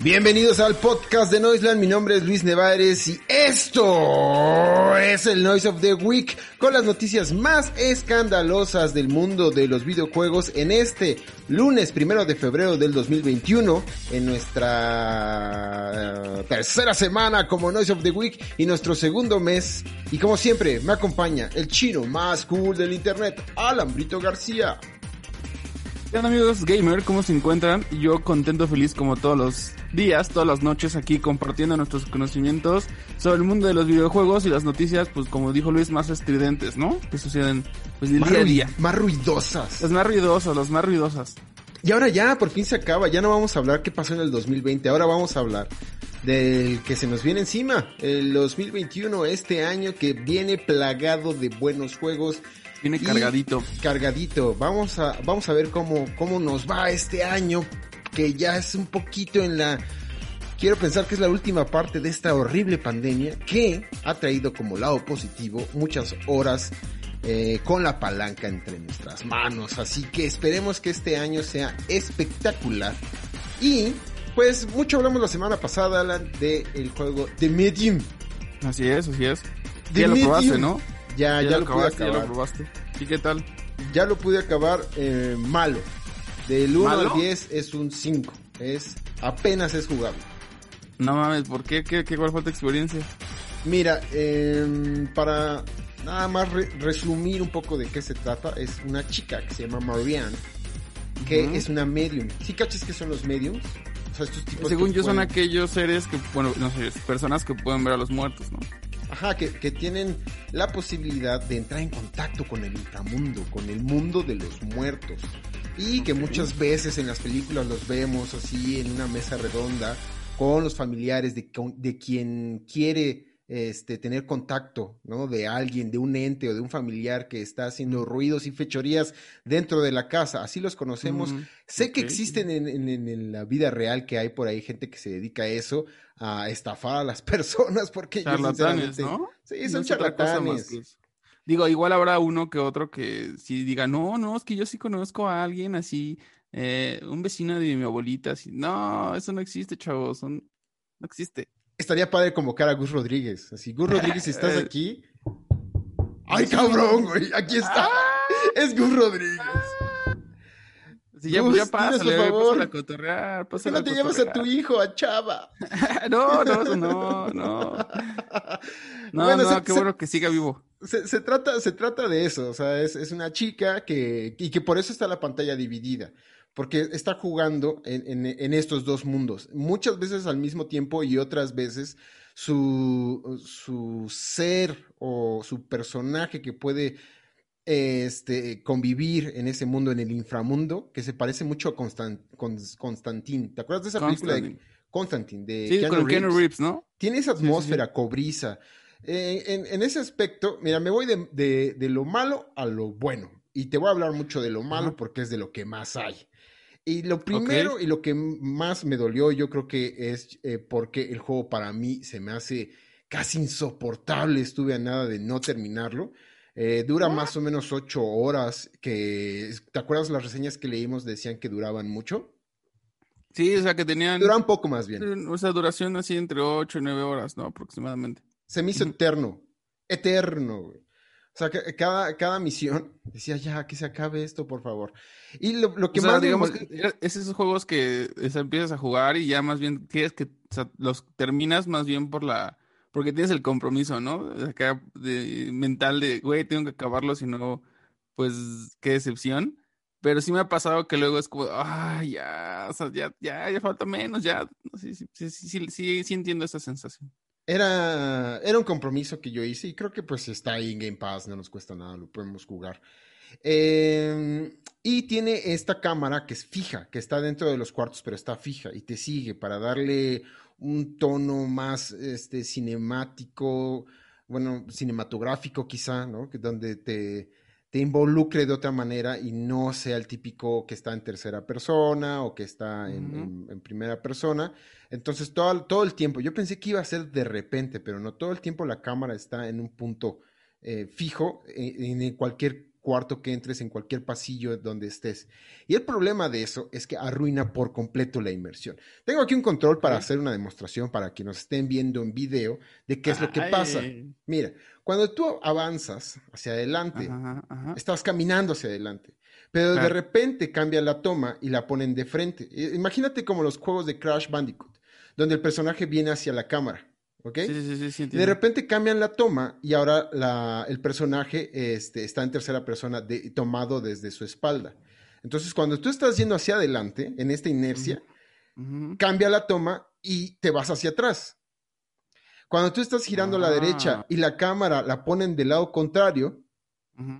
Bienvenidos al podcast de Noiseland, mi nombre es Luis Nevares y esto es el Noise of the Week con las noticias más escandalosas del mundo de los videojuegos en este lunes primero de febrero del 2021 en nuestra tercera semana como Noise of the Week y nuestro segundo mes y como siempre me acompaña el chino más cool del internet, Alan Brito García. ¿Qué onda amigos gamer? ¿Cómo se encuentran? Yo contento, feliz como todos los días, todas las noches aquí compartiendo nuestros conocimientos sobre el mundo de los videojuegos y las noticias, pues como dijo Luis, más estridentes, ¿no? Que suceden pues del Más día a día. Más ruidosas. Las más ruidosas, las más ruidosas. Y ahora ya, por fin se acaba, ya no vamos a hablar qué pasó en el 2020, ahora vamos a hablar del que se nos viene encima, el 2021, este año que viene plagado de buenos juegos. Viene y cargadito. Cargadito. Vamos a, vamos a ver cómo, cómo nos va este año, que ya es un poquito en la... Quiero pensar que es la última parte de esta horrible pandemia que ha traído como lado positivo muchas horas eh, con la palanca entre nuestras manos. Así que esperemos que este año sea espectacular. Y pues mucho hablamos la semana pasada, Alan, del juego The Medium. Así es, así es. The ya lo probaste, ¿no? Ya, ya, lo pude acabaste, ya lo acabar. probaste. ¿Y qué tal? Ya lo pude acabar eh, malo. Del 1 ¿Malo? al 10 es un 5. Es, apenas es jugable. No mames, ¿por qué? ¿Qué, qué cuál fue tu experiencia? Mira, em, para nada más re- resumir un poco de qué se trata, es una chica que se llama Marianne, que es una medium. ¿Sí cachas qué son los mediums? O sea, estos tipos Según que yo son aquellos seres que, bueno, no sé, personas que pueden ver a los muertos, ¿no? Ajá, que, que tienen la posibilidad de entrar en contacto con el inframundo, con el mundo de los muertos. Y que muchas veces en las películas los vemos así en una mesa redonda con los familiares de, de quien quiere este, tener contacto, ¿no? De alguien, de un ente o de un familiar que está haciendo ruidos y fechorías dentro de la casa. Así los conocemos. Mm, Sé que existen en, en- en- en la vida real que hay por ahí gente que se dedica a eso, a estafar a las personas, porque yo Charlatanes, sinceramente- ¿no? Sí, son charlatanes. Digo, igual habrá uno que otro que sí diga, no, no, es que yo sí conozco a alguien así, eh, un vecino de mi abuelita, así, no, eso no existe, chavos, son- no existe. Estaría padre convocar a Gus Rodríguez. Así, Gus Rodríguez, si estás Eh. aquí. ¡Ay, cabrón, güey! Aquí está. Es Gus Rodríguez. Si ya, Gus, ya pásale, por favor. a cotorrear, ¿Por qué no te llevas a tu hijo, a Chava? No, no, no, no. No, Bueno, no, se- qué se- bueno que siga vivo. Se, se trata, se trata de eso, o sea, es, es una chica que, y que por eso está la pantalla dividida, porque está jugando en, en- en estos dos mundos, muchas veces al mismo tiempo y otras veces su, su ser o su personaje que puede este, convivir en ese mundo, en el inframundo, que se parece mucho a Constan, Cons- Constantine. ¿Te acuerdas de esa película de Constantine. De Sí, Keanu con Keanu Reeves? Reeves, ¿no? Tiene esa sí, sí. atmósfera cobriza. Eh, en, en ese aspecto, mira, me voy de, de- de lo malo a lo bueno. Y te voy a hablar mucho de lo malo porque es de lo que más hay. Y lo primero y lo que más me dolió, yo creo que es eh, porque el juego para mí se me hace casi insoportable. Estuve a nada de no terminarlo. Eh, dura más o menos ocho horas. Que, ¿Te acuerdas las reseñas que leímos? Decían que duraban mucho. Sí, o sea que tenían Dura un poco más bien. o sea, duración así entre 8 y 9 horas, ¿no? Aproximadamente. Se me hizo eterno. Eterno, güey. O sea, que cada, cada misión decía, ya, que se acabe esto, por favor. Y lo, lo que O sea, más me digamos mol- que es esos juegos que sea, empiezas a jugar y ya más bien tienes que, o sea, los terminas más bien por la, porque tienes el compromiso, ¿no? Acá de, mental de, güey, tengo que acabarlo, si no, pues, qué decepción. Pero sí me ha pasado que luego es como, ay, ya, o sea, ya, ya, ya falta menos, ya. Sí, sí, sí, sí, sí, sí, sí entiendo esa sensación. Era, era un compromiso que yo hice y creo que pues está ahí en Game Pass, no nos cuesta nada, lo podemos jugar. Eh, Y tiene esta cámara que es fija, que está dentro de los cuartos, pero está fija y te sigue para darle un tono más este, cinemático, bueno, cinematográfico quizá, ¿no? Que donde te, te involucre de otra manera y no sea el típico que está en tercera persona o que está en, primera persona. Entonces, todo, todo, el tiempo, yo pensé que iba a ser de repente, pero no, todo el tiempo la cámara está en un punto eh, fijo en, en, cualquier cuarto que entres, en cualquier pasillo donde estés. Y el problema de eso es que arruina por completo la inmersión. Tengo aquí un control para hacer una demostración para que nos estén viendo en video de qué es lo que pasa. Mira, cuando tú avanzas hacia adelante, estás caminando hacia adelante. Pero de repente cambia la toma y la ponen de frente. Imagínate como los juegos de Crash Bandicoot, donde el personaje viene hacia la cámara. ¿Ok? Sí, sí, sí, de repente cambian la toma y ahora la, el personaje este, está en tercera persona de, tomado desde su espalda. Entonces, cuando tú estás yendo hacia adelante, en esta inercia, cambia la toma y te vas hacia atrás. Cuando tú estás girando a la derecha ah. y la cámara la ponen del lado contrario,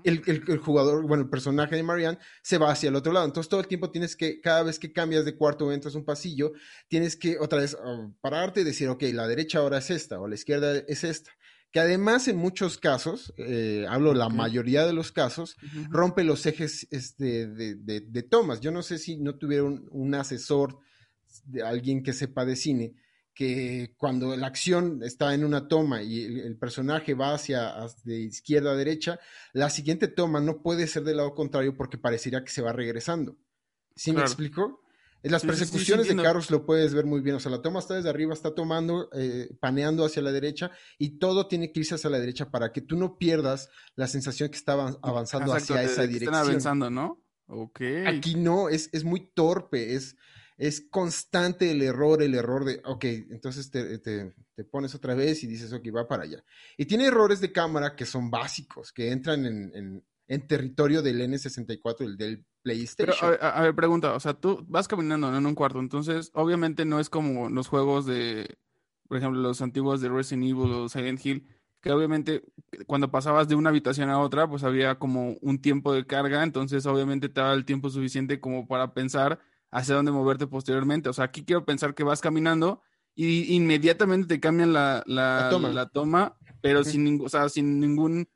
el, jugador, bueno, el personaje de Marianne se va hacia el otro lado. Entonces todo el tiempo tienes que, cada vez que cambias de cuarto o entras un pasillo, tienes que otra vez ah, pararte y decir, ok, la derecha ahora es esta o la izquierda es esta. Que además en muchos casos, eh, hablo la mayoría de los casos, rompe los ejes este, de, de, tomas. Yo no sé si no tuvieron un asesor de alguien que sepa de cine, que cuando la acción está en una toma y el, personaje va hacia, de izquierda a derecha, la siguiente toma no puede ser del lado contrario porque parecería que se va regresando. ¿Sí me explico? En las persecuciones de carros lo puedes ver muy bien. O sea, la toma está desde arriba, está tomando, eh, paneando hacia la derecha y todo tiene que irse hacia la derecha para que tú no pierdas la sensación que está avanzando hacia esa dirección. Están avanzando, ¿no? Ok. Aquí no, es, es muy torpe, es, es constante el error, el error de, ok, entonces te, te, pones otra vez y dices, ok, va para allá. Y tiene errores de cámara que son básicos, que entran en, en, territorio del N64, el del PlayStation. Pero, a ver, pregunta, o sea, tú vas caminando en un cuarto, entonces obviamente no es como los juegos de, por ejemplo, los antiguos de Resident Evil o Silent Hill, que obviamente cuando pasabas de una habitación a otra, pues había como un tiempo de carga, entonces obviamente te daba el tiempo suficiente como para pensar hacia dónde moverte posteriormente. O sea, aquí quiero pensar que vas caminando y inmediatamente te cambian la, la, toma. pero sin, ningún, o sea, sin ningún,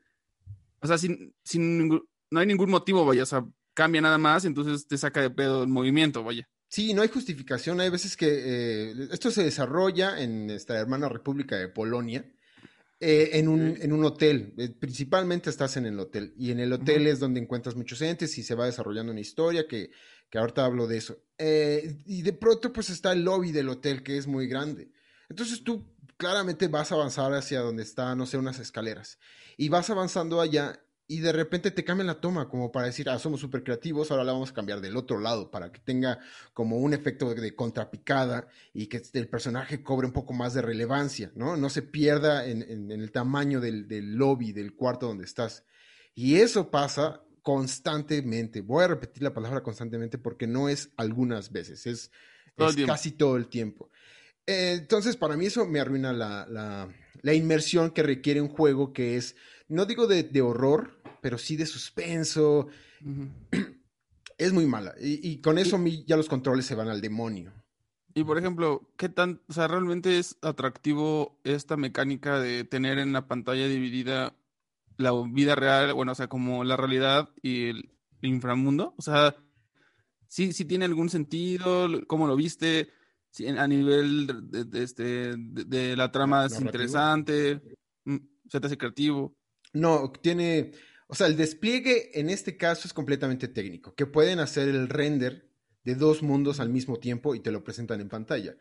o sea, sin, sin ningún, no hay ningún motivo, vaya, o sea, cambia nada más, entonces te saca de pedo el movimiento, vaya. Sí, no hay justificación. Hay veces que eh, esto se desarrolla en esta hermana República de Polonia, eh, en, un, en un hotel. Eh, principalmente estás en el hotel. Y en el hotel es donde encuentras muchos entes y se va desarrollando una historia que que ahorita hablo de eso. Eh, y de pronto pues está el lobby del hotel que es muy grande. Entonces tú claramente vas a avanzar hacia donde está, no sé, unas escaleras. Y vas avanzando allá y de repente te cambian la toma como para decir, ah, somos súper creativos, ahora la vamos a cambiar del otro lado para que tenga como un efecto de, contrapicada y que el personaje cobre un poco más de relevancia, ¿no? No se pierda en, el tamaño del lobby, del cuarto donde estás. Y eso pasa constantemente. Voy a repetir la palabra constantemente porque no es algunas veces, es, casi todo el tiempo. Eh, entonces, para mí eso me arruina la, inmersión que requiere un juego que es, no digo de, horror, pero sí de suspenso. Es muy mala. Y, con eso ya los controles se van al demonio. Y por ejemplo, ¿qué tan, o sea, realmente es atractivo esta mecánica de tener en la pantalla dividida la vida real, bueno, o sea, como la realidad y el inframundo. O sea, sí, sí tiene algún sentido, cómo lo viste, a nivel de, este, de, la trama es interesante, mm, se te hace creativo. No, tiene, o sea, el despliegue en este caso es completamente técnico, que pueden hacer el render de dos mundos al mismo tiempo y te lo presentan en pantalla.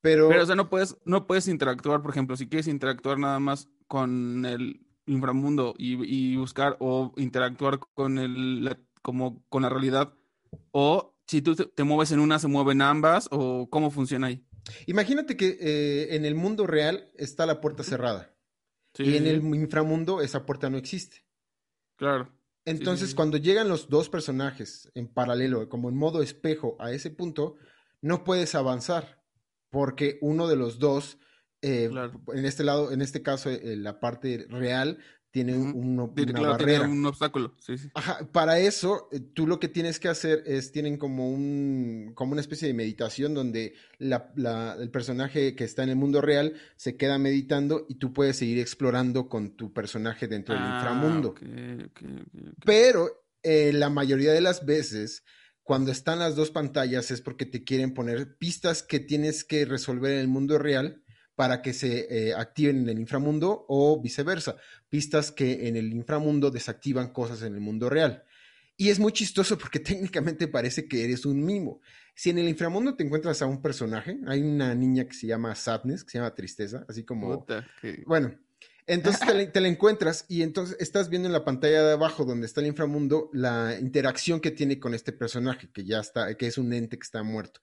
Pero, Pero o sea, no puedes, no puedes interactuar, por ejemplo, si quieres interactuar nada más con el inframundo y, buscar o interactuar con el, como con la realidad, o si tú te, mueves en una, se mueven ambas, o cómo funciona ahí. Imagínate que eh, en el mundo real está la puerta cerrada. y en el inframundo esa puerta no existe. Claro. Entonces, cuando llegan los dos personajes en paralelo, como en modo espejo a ese punto, no puedes avanzar, porque uno de los dos eh, en este lado, en este caso, eh, la parte real tiene un- una claro, tiene barrera. un obstáculo, sí, sí. Ajá, para eso, eh, tú lo que tienes que hacer es, tienen como un, como una especie de meditación donde la- la- el personaje que está en el mundo real se queda meditando y tú puedes seguir explorando con tu personaje dentro del Ah, inframundo. Pero eh, la mayoría de las veces, cuando están las dos pantallas, es porque te quieren poner pistas que tienes que resolver en el mundo real para que se eh, activen en el inframundo o viceversa. Pistas que en el inframundo desactivan cosas en el mundo real. Y es muy chistoso porque técnicamente parece que eres un mimo. Si en el inframundo te encuentras a un personaje, hay una niña que se llama Sadness, que se llama Tristeza, así como... Puta, que- Bueno, entonces te la, te la encuentras y entonces estás viendo en la pantalla de abajo donde está el inframundo la interacción que tiene con este personaje que ya está, que es un ente que está muerto.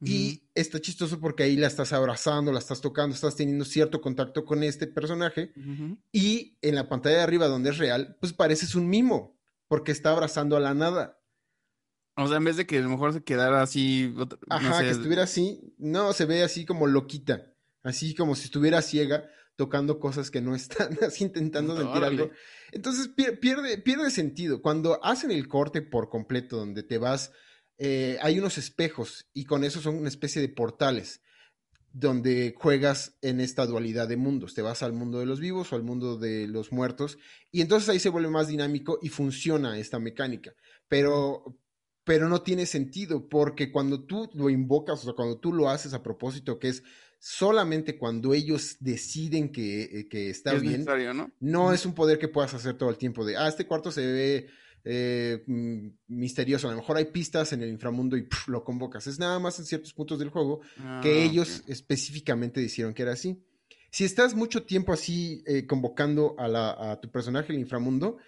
Y está chistoso porque ahí la estás abrazando, la estás tocando, estás teniendo cierto contacto con este personaje y en la pantalla de arriba donde es real, pues pareces un mimo porque está abrazando a la nada. O sea, en vez de que a lo mejor se quedara así, otra- no Ajá, sé, que estuviera así, no, se ve así como loquita, así como si estuviera ciega tocando cosas que no están, así intentando sentir algo. Entonces pier- pierde, pierde sentido. Cuando hacen el corte por completo, donde te vas, eh, hay unos espejos y con eso son una especie de portales donde juegas en esta dualidad de mundos. Te vas al mundo de los vivos o al mundo de los muertos y entonces ahí se vuelve más dinámico y funciona esta mecánica. Pero, pero no tiene sentido porque cuando tú lo invocas, o sea, cuando tú lo haces a propósito, que es solamente cuando ellos deciden que, eh, que está es bien, ¿no? no es un poder que puedas hacer todo el tiempo de, ah, este cuarto se ve eh, mm, misterioso, a lo mejor hay pistas en el inframundo y lo convocas. Es nada más en ciertos puntos del juego Ah, que ellos específicamente dijeron que era así. Si estás mucho tiempo así eh, convocando a, la- a tu personaje el inframundo,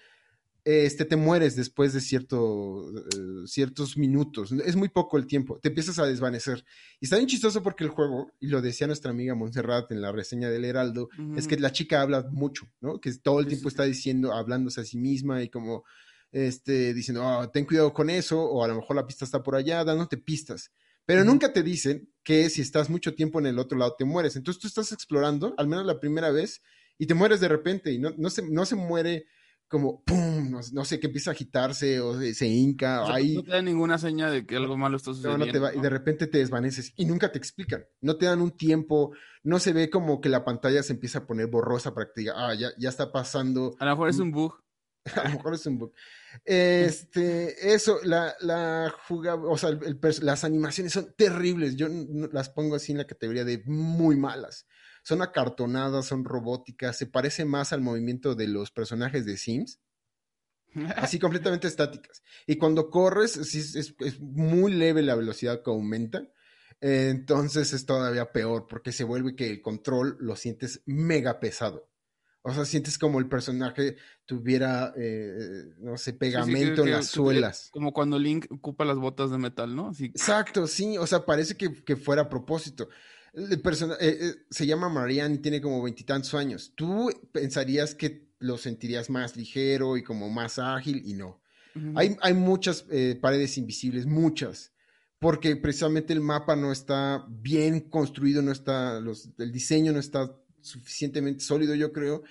este, te mueres después de cierto, eh, ciertos minutos. Es muy poco el tiempo. Te empiezas a desvanecer. Y está bien chistoso porque el juego, y lo decía nuestra amiga Montserrat en la reseña del Heraldo, es que la chica habla mucho, ¿no? Que todo el Sí, tiempo sí, está diciendo, hablándose a sí misma y como, este, diciendo, "Ah, ten cuidado con eso, o a lo mejor la pista está por allá, dándote pistas. Pero nunca te dicen que si estás mucho tiempo en el otro lado te mueres. Entonces tú estás explorando, al menos la primera vez, y te mueres de repente, y no, no, se, no se muere como, ¡pum! No, no sé, que empieza a agitarse, o se, se hinca, O o sea, ahí... no te da ninguna seña de que algo malo está sucediendo. no te va, y de repente te desvaneces y nunca te explican. No te dan un tiempo, no se ve como que la pantalla se empieza a poner borrosa para que te diga, ah, ya, ya está pasando. A lo mejor es un bug. A lo mejor es un bug. Este, eso, la, la jugab- o sea, el- el pers- las animaciones son terribles. Yo las pongo así en la categoría de muy malas. Son acartonadas, son robóticas, se parece más al movimiento de los personajes de Sims así completamente estáticas. Y cuando corres, es, es- es muy leve la velocidad que aumenta. Entonces es todavía peor porque se vuelve que el control lo sientes mega pesado. O sea, sientes como el personaje tuviera, eh, no sé, Sí, sí, pegamento que- en que- las que- suelas. Como cuando Link ocupa las botas de metal, ¿no? Así. Exacto, sí, o sea, parece que, que fuera a propósito. El persona- eh, eh, se llama Marianne y tiene como veintitantos años. Tú pensarías que lo sentirías más ligero y como más ágil y no. Hay, hay muchas paredes invisibles, muchas, porque precisamente el mapa no está bien construido, no está, los, el diseño no está suficientemente sólido, yo creo,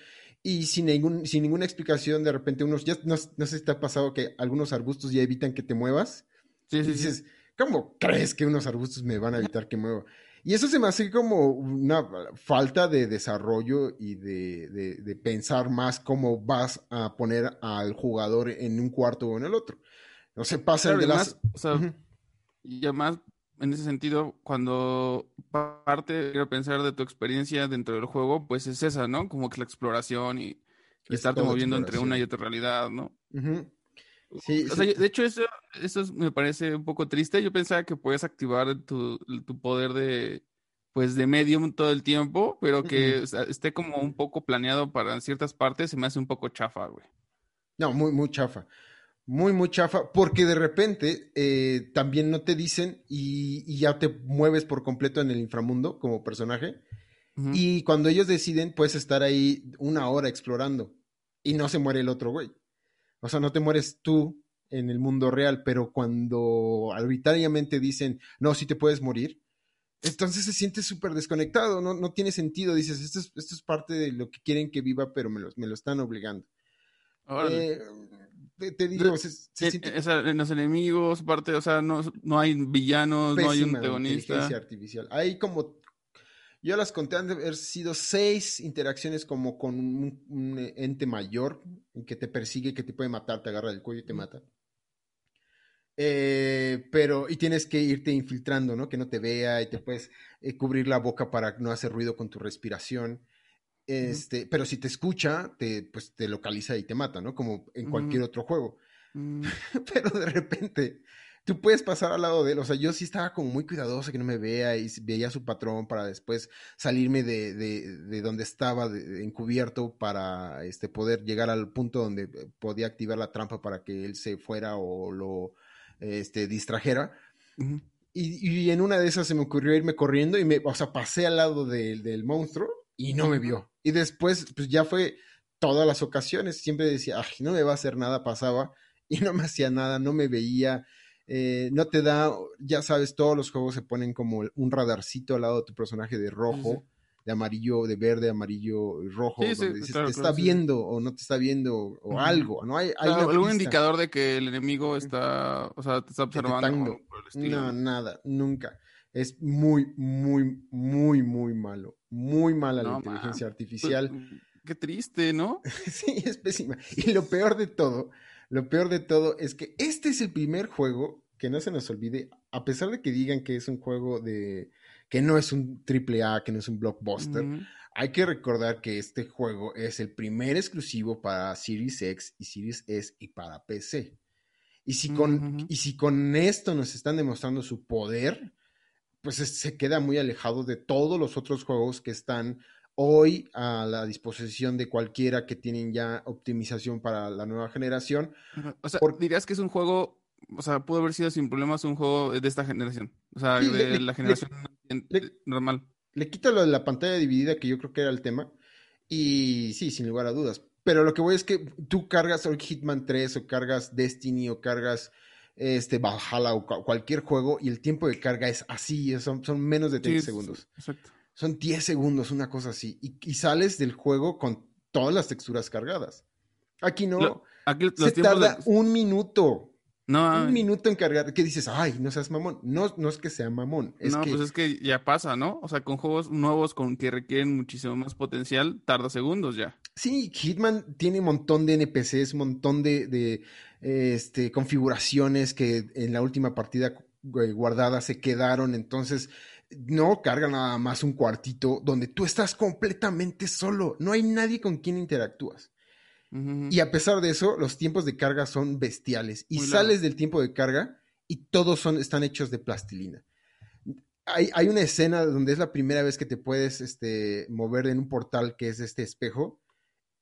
y sin, ningún, sin ninguna explicación, de repente unos, ya no, no sé si te ha pasado que algunos arbustos ya evitan que te muevas, Sí, y sí, sí. dices, ¿cómo crees que unos arbustos me van a evitar que mueva? Y eso se me hace como una falta de desarrollo y de, de- de pensar más cómo vas a poner al jugador en un cuarto o en el otro. No se pasan Claro, de las... o sea, y además, en ese sentido, cuando parte, quiero pensar, de tu experiencia dentro del juego, pues es esa, ¿no? Como que la exploración y, y Es estarte moviendo entre una y otra realidad, ¿no? Sí, O de hecho, eso, eso es- me parece un poco triste. Yo pensaba que puedes activar tu, tu poder de, pues, de medium todo el tiempo, pero que Mm-mm. o sea, esté como un poco planeado para ciertas partes, se me hace un poco chafa, güey. No, muy, muy chafa. Muy, muy chafa, porque de repente eh, también no te dicen y, y ya te mueves por completo en el inframundo como personaje. Y cuando ellos deciden, puedes estar ahí una hora explorando y no se muere el otro güey. O sea, no te mueres tú en el mundo real, pero cuando arbitrariamente dicen, no, sí te puedes morir, Entonces se siente súper desconectado, no, no tiene sentido. Dices, esto es, esto es parte de lo que quieren que viva, pero me lo, me lo están obligando. Eh, te, te digo, se, se Eh, siente sea, en los enemigos, parte, o sea, no, no hay villanos, no hay un antagonista. inteligencia artificial. Hay como, yo las conté, han de haber sido seis interacciones como con un, un ente mayor que te persigue, que te puede matar, te agarra del cuello y te mata. Eh, pero, y tienes que irte infiltrando, ¿no? Que no te vea y te puedes eh, cubrir la boca para no hacer ruido con tu respiración. Este, pero si te escucha, te, pues te localiza y te mata, ¿no? Como en cualquier otro juego. Mm, pero de repente tú puedes pasar al lado de él. O sea, yo sí estaba como muy cuidadoso que no me vea y veía a su patrón para después salirme de, de, de donde estaba de- de encubierto para este, poder llegar al punto donde eh, podía activar la trampa para que él se fuera o lo este, distrajera. Y, y en una de esas se me ocurrió irme corriendo y me, o sea, pasé al lado del monstruo y no me vio. Y después, pues ya fue todas las ocasiones, siempre decía, ay, no me va a hacer nada, pasaba y no me hacía nada, no me veía, eh, no te da, ya sabes, todos los juegos se ponen como un radarcito al lado de tu personaje de rojo, Sí, sí. de amarillo, de verde, amarillo y rojo, Sí, donde dices, claro, te claro, está viendo o no te está viendo o algo, ¿no? Hay, algún pista. indicador de que el enemigo está, o sea, te está observando. Por el estilo. No, nada, nunca. Es muy, muy, muy, muy malo. Muy mala la inteligencia man. artificial. Pues, Qué triste, ¿no? Sí, es pésima. Y lo peor de todo, lo peor de todo es que este es el primer juego que no se nos olvide, a pesar de que digan que es un juego de que no es un triple A, que no es un blockbuster, hay que recordar que este juego es el primer exclusivo para Series X y Series S y para PC. Y si con, y si con esto nos están demostrando su poder, pues es- se queda muy alejado de todos los otros juegos que están hoy a la disposición de cualquiera que tienen ya optimización para la nueva generación. O sea, Por- dirías que es un juego, o sea, pudo haber sido sin problemas un juego de esta generación. O sea, Sí, de le- la generación en- le- normal. Le quito lo de la pantalla dividida, que yo creo que era el tema, y sí, sin lugar a dudas. Pero lo que voy es que tú cargas Hitman 3 o cargas Destiny o cargas este Valhalla o cu- cualquier juego y el tiempo de carga es así, son, son menos de Sí, 30 sí, segundos. Exacto. Son 10 segundos, una cosa así. Y, y sales del juego con todas las texturas cargadas. Aquí no. Lo- Aquí los se de- tarda un minuto. No, Un minuto en cargar. ¿Qué dices? Ay, no seas mamón. No, no es que sea mamón. Es no, que pues es que ya pasa, ¿no? O sea, con juegos nuevos con que requieren muchísimo más potencial, tarda segundos ya. sí, Hitman tiene un montón de NPCs, un montón de, de, este, configuraciones que en la última partida eh, guardada se quedaron. Entonces, no carga nada más un cuartito donde tú estás completamente solo. No hay nadie con quien interactúas. Y a pesar de eso, los tiempos de carga son bestiales. Y Muy sales del tiempo de carga y todos son, están hechos de plastilina. Hay, hay una escena donde es la primera vez que te puedes este, mover en un portal que es este espejo.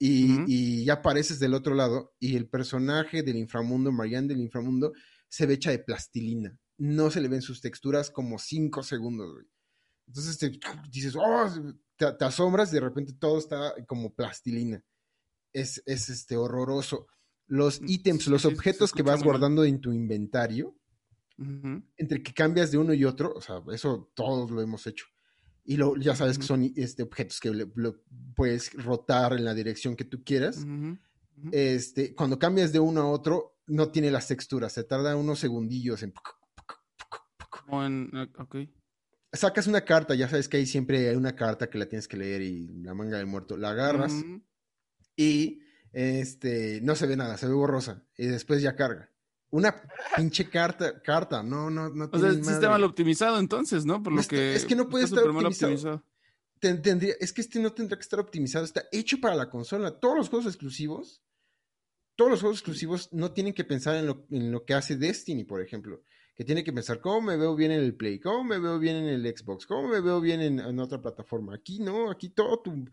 Y, y ya apareces del otro lado. Y el personaje del inframundo, Marianne del inframundo, se ve hecha de plastilina. No se le ven sus texturas como cinco segundos, güey. Entonces te dices, oh, te, te asombras y de repente todo está como plastilina es, es este horroroso. Los Mm, ítems, sí, los sí, objetos que vas mal. guardando en tu inventario, entre que cambias de uno y otro, o sea, eso todos lo hemos hecho. Y lo, ya sabes que son este, objetos que le- lo puedes rotar en la dirección que tú quieras. Este, cuando cambias de uno a otro, no tiene las texturas, se tarda unos segundillos en... Ok. Sacas una carta, ya sabes que ahí siempre hay una carta que la tienes que leer y la manga del muerto, la agarras. Y este no se ve nada, se ve borrosa y después ya carga. Una pinche carta, carta, no, no, no O sea, madre. está mal optimizado entonces, ¿no? Por No lo está- que es que no puede estar optimizado. Ten- tendría, es que este no tendrá que estar optimizado, está hecho para la consola. Todos los juegos exclusivos, todos los juegos exclusivos no tienen que pensar en lo, en lo que hace Destiny, por ejemplo. Que tiene que pensar cómo me veo bien en el Play, cómo me veo bien en el Xbox, cómo me veo bien en, en otra plataforma. Aquí no, aquí todo tu-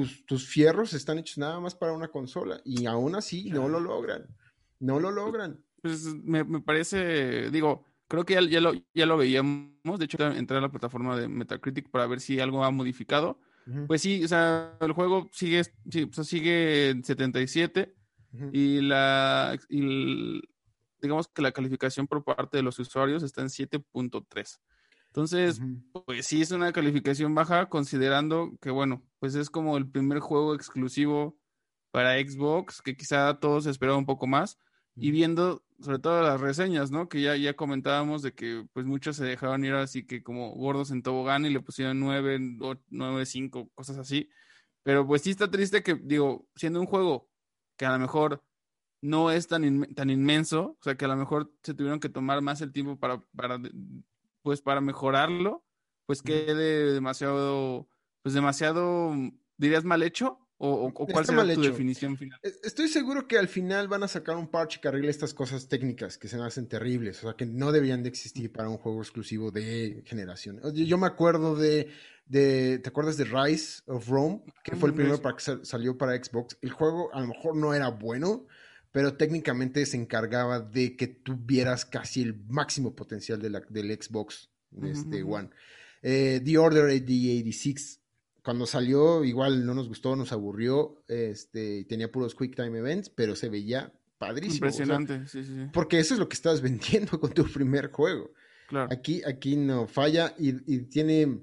tus, tus fierros están hechos nada más para una consola y aún así no lo logran. No lo logran. Pues me, me parece, digo, creo que ya, ya lo, ya lo veíamos. De hecho, entré a la plataforma de Metacritic para ver si algo ha modificado. Pues sí, o sea, el juego sigue, sí, o sea, sigue en 77 ujú. y la, y el- digamos que la calificación por parte de los usuarios está en 7.3. Entonces, pues sí es una calificación baja considerando que, bueno, pues es como el primer juego exclusivo para Xbox, que quizá todos esperaban un poco más, y viendo sobre todo las reseñas, ¿no? Que ya, ya comentábamos de que pues muchos se dejaban ir así que como gordos en tobogán y le pusieron 9, 9, 5, cosas así. Pero pues sí está triste que, digo, siendo un juego que a lo mejor no es tan, tan inmenso, o sea, que a lo mejor se tuvieron que tomar más el tiempo para, para pues para mejorarlo, pues quede demasiado, pues demasiado, dirías mal hecho, o, cuál será tu definición final. Estoy seguro que al final van a sacar un parche que arregle estas cosas técnicas que se me hacen terribles, o sea, que no deberían de existir para un juego exclusivo de generación. Yo me acuerdo de, de ¿te acuerdas de Rise of Rome? Que fue el primero para que salió para Xbox. El juego a lo mejor no era bueno, pero técnicamente se encargaba de que tuvieras casi el máximo potencial de la, del Xbox de este One. Eh, The Order AD86, cuando salió, igual no nos gustó, nos aburrió, este, tenía puros Quick Time Events, pero se veía padrísimo. Impresionante, sí, sí. Porque eso es lo que estabas vendiendo con tu primer juego. Claro. Aquí, aquí no falla y, y tiene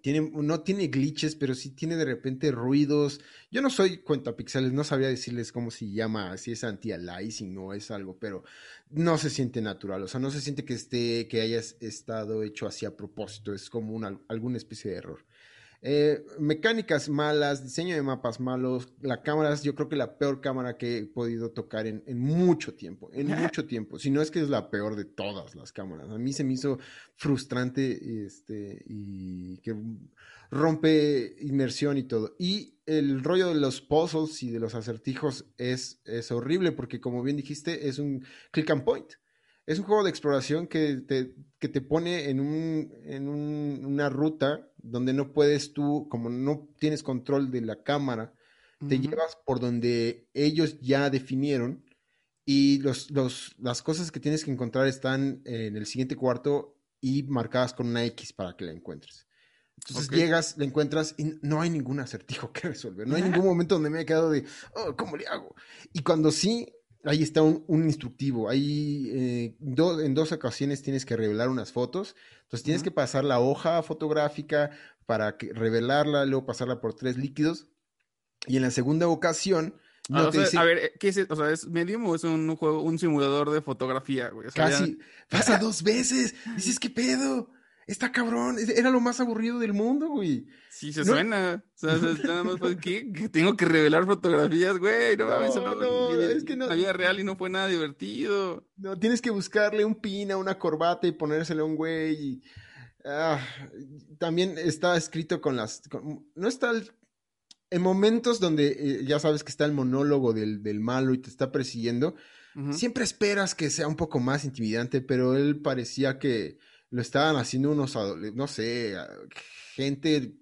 tiene, no tiene glitches, pero sí tiene de repente ruidos. Yo no soy cuentapixeles, no sabría decirles cómo se llama, si es anti-aliasing o es algo, pero no se siente natural. O sea, no se siente que esté, que haya estado hecho así a propósito. Es como una, alguna especie de error. Eh, mecánicas malas, diseño de mapas malos, la cámara es yo creo que la peor cámara que he podido tocar en, mucho tiempo, en mucho tiempo, si no es que es la peor de todas las cámaras. A mí se me hizo frustrante este, y que rompe inmersión y todo. Y el rollo de los puzzles y de los acertijos es, es horrible porque como bien dijiste es un click and point es un juego de exploración que te, que te pone en, un, en una ruta donde no puedes tú, como no tienes control de la cámara, te llevas por donde ellos ya definieron y los, los, las cosas que tienes que encontrar están en el siguiente cuarto y marcadas con una X para que la encuentres. Entonces llegas, la encuentras y no hay ningún acertijo que resolver. No hay ningún momento donde me he quedado de, oh, ¿cómo le hago? Y cuando sí, ahí está un, instructivo. Ahí eh, en dos ocasiones tienes que revelar unas fotos. Entonces tienes que pasar la hoja fotográfica para que, revelarla, luego pasarla por tres líquidos. Y en la segunda ocasión. No ah, A ver, ¿qué es? O sea, ¿es Medium o es un juego, un simulador de fotografía, güey? casi. Pasa dos veces. Dices, ¿qué pedo? Está cabrón, era lo más aburrido del mundo, güey. Sí, se suena. O sea, nada más fue que, tengo que revelar fotografías, güey. No, no, no, es que no. La vida real y no fue nada divertido. No, tienes que buscarle un pin a una corbata y ponérselo a un güey. Y, ah, también está escrito con las. no está. en momentos donde eh, ya sabes que está el monólogo del, del malo y te está persiguiendo, siempre esperas que sea un poco más intimidante, pero él parecía que lo estaban haciendo unos, no sé, gente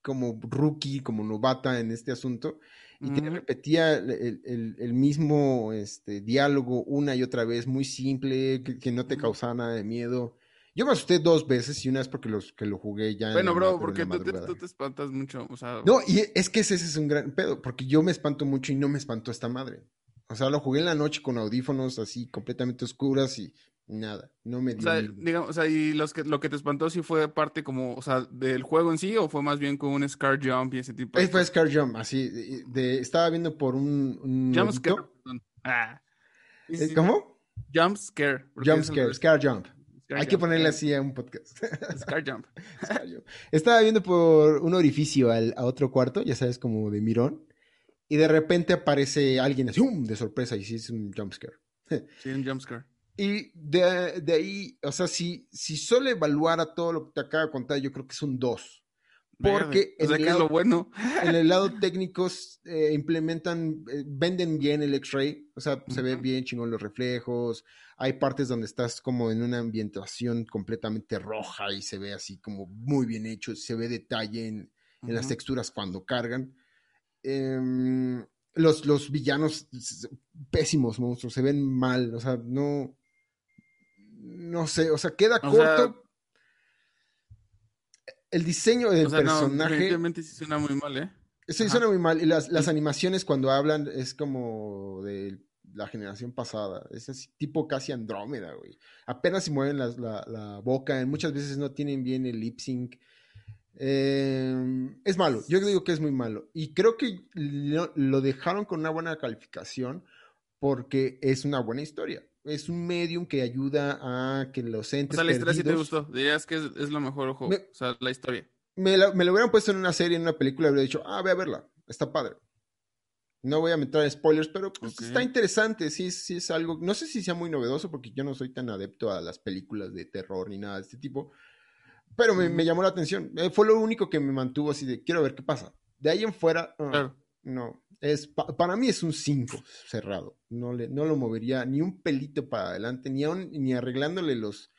como rookie, como novata en este asunto, y te repetía el, mismo este, diálogo una y otra vez, muy simple, que, no te causaba nada de miedo. Yo me asusté dos veces y una vez porque los que lo jugué ya. Bueno, bro, porque tú te, espantas mucho. O sea... No, y es que ese, ese, es un gran pedo, porque yo me espanto mucho y no me espantó esta madre. O sea, lo jugué en la noche con audífonos así completamente oscuras y Nada, no me dio. O sea, digamos, o sea, y los que, lo que te espantó sí fue parte como, o sea, del juego en sí o fue más bien con un Scar Jump y ese tipo de Fue Scar Jump, así, de, estaba viendo por un... un jump Scare. Ah. ¿Cómo? Jump Scare. Jump Scare, Scar Jump. Hay que ponerle así a un podcast. Scar Jump. Estaba viendo por un orificio al, a otro cuarto, ya sabes, como de mirón, y de repente aparece alguien así, ¡um! de sorpresa, y sí es un jump scare. sí, un jump scare. Y de, de, ahí, o sea, si, si solo evaluara todo lo que te acabo de contar, yo creo que es un 2. Porque en, el lado, lo bueno. en el lado técnico eh, implementan, eh, venden bien el X-Ray, o sea, se ve bien chingón los reflejos. Hay partes donde estás como en una ambientación completamente roja y se ve así como muy bien hecho, se ve detalle en, en las texturas cuando cargan. Em, los, los villanos, pésimos monstruos, se ven mal, o sea, no no sé, o sea, queda corto. el diseño del personaje. No, sí suena muy mal, ¿eh? Sí, suena muy mal. Y las, las animaciones cuando hablan es como de la generación pasada. Es así, tipo casi Andrómeda, güey. Apenas se mueven la, la, la boca, muchas veces no tienen bien el lip sync. Eh, es malo, yo digo que es muy malo. Y creo que lo, lo, dejaron con una buena calificación porque es una buena historia. Es un medium que ayuda a que los entes. O sea, la historia perdidos... sí te gustó. Dirías que es, es lo mejor ojo. Me... O sea, la historia. Me, la, me, lo hubieran puesto en una serie, en una película, habría dicho, ah, ve a verla, está padre. No voy a meter spoilers, pero pues, okay. está interesante, sí, sí es algo, no sé si sea muy novedoso porque yo no soy tan adepto a las películas de terror ni nada de este tipo, pero me, me llamó la atención, eh, fue lo único que me mantuvo así de, quiero ver qué pasa. De ahí en fuera, uh, claro. no, es, pa, para mí es un 5 cerrado, no, le, no lo movería ni un pelito para adelante, ni, aun, ni arreglándole los,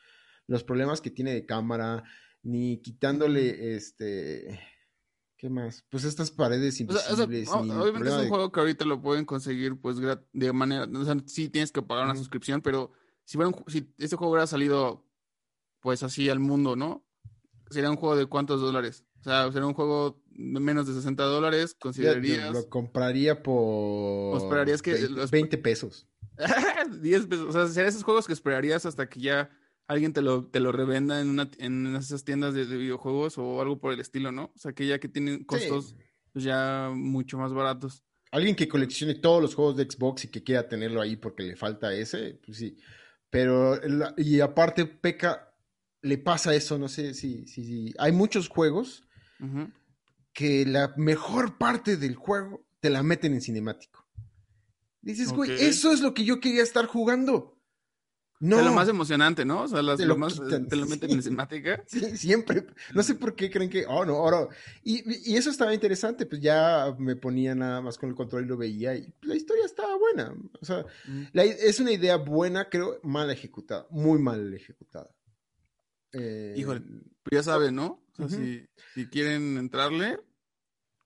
los problemas que tiene de cámara, ni quitándole este ¿Qué más? Pues estas paredes invisibles. O sea, o sea, obviamente es un de... juego que ahorita lo pueden conseguir, pues, de manera. O sea, sí tienes que pagar una suscripción, pero si, fuera un, si este juego hubiera salido, pues, así al mundo, ¿no? Sería un juego de cuántos dólares. O sea, sería un juego de menos de 60 dólares, considerarías. Lo compraría por. O esperarías que. 20, los... 20 pesos. 10 pesos. O sea, serían esos juegos que esperarías hasta que ya alguien te lo, te lo revenda en, una, en esas tiendas de, de, videojuegos o algo por el estilo, ¿no? O sea, que ya que tienen costos sí. pues ya mucho más baratos. Alguien que coleccione todos los juegos de Xbox y que quiera tenerlo ahí porque le falta ese, pues sí. Pero, y aparte, Peca, le pasa eso, no sé si, si, si. Hay muchos juegos uh -huh. que la mejor parte del juego te la meten en cinemático. Dices, okay. güey, eso es lo que yo quería estar jugando. No. Es lo más emocionante, ¿no? O sea, las, te, lo, más, te lo meten sí. en cinemática. Sí, siempre. No sé por qué creen que, oh, no, ahora. Y, y, eso estaba interesante, pues ya me ponía nada más con el control y lo veía y la historia estaba buena. O sea, mm. la, es una idea buena, creo, mal ejecutada, muy mal ejecutada. Eh, Híjole, pues ya saben, ¿no? O sea, uh -huh. si, si, quieren entrarle,